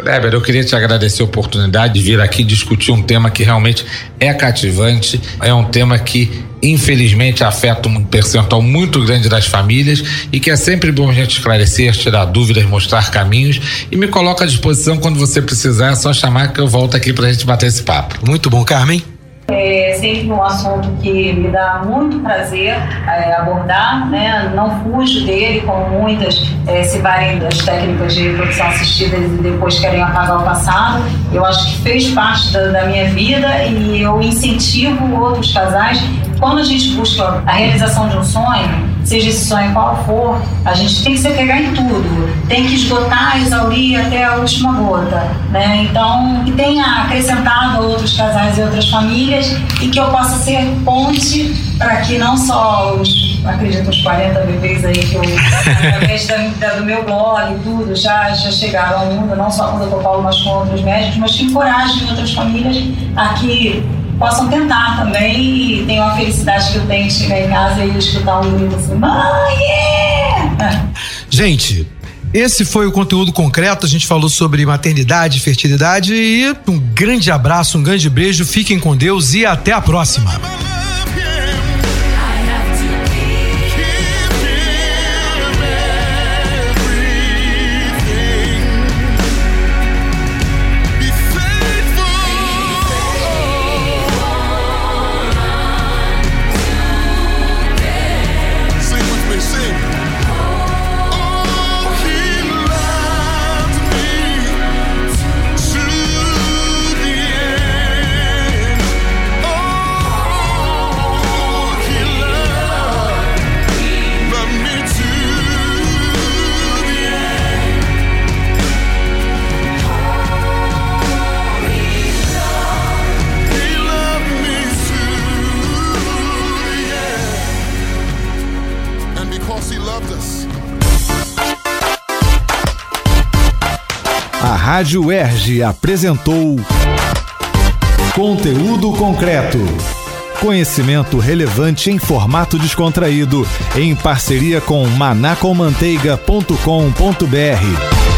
Kleber, eu queria te agradecer a oportunidade de vir aqui discutir um tema que realmente é cativante, é um tema que infelizmente afeta um percentual muito grande das famílias e que é sempre bom a gente esclarecer, tirar dúvidas, mostrar caminhos e me coloca à disposição quando você precisar, é só chamar que eu volto aqui para a gente bater esse papo. Muito bom, Carmen. É sempre um assunto que me dá muito prazer é, abordar, né? Não fujo dele, como muitas é, se valem das técnicas de produção assistida e depois querem apagar o passado. Eu acho que fez parte da, da minha vida e eu incentivo outros casais. Quando a gente busca a realização de um sonho, seja esse sonho qual for, a gente tem que se pegar em tudo, tem que esgotar, exaurir até a última gota, né? Então, que tenha acrescentado outros casais e outras famílias e que eu possa ser ponte para que não só os, acredito, os 40 bebês aí que eu, através da, da, do meu blog e tudo, já, já chegaram ao mundo, não só com o Dr. Paulo, mas com outros médicos, mas que encorajem outras famílias a que possam tentar também e tenham a felicidade que eu tenho de chegar em casa e escutar um grito assim, mãe, yeah! Gente, esse foi o conteúdo concreto. A gente falou sobre maternidade, fertilidade e um grande abraço, um grande beijo. Fiquem com Deus e até a próxima. Rádio Erge apresentou Conteúdo concreto. Conhecimento relevante em formato descontraído, em parceria com manacommanteiga.com.br.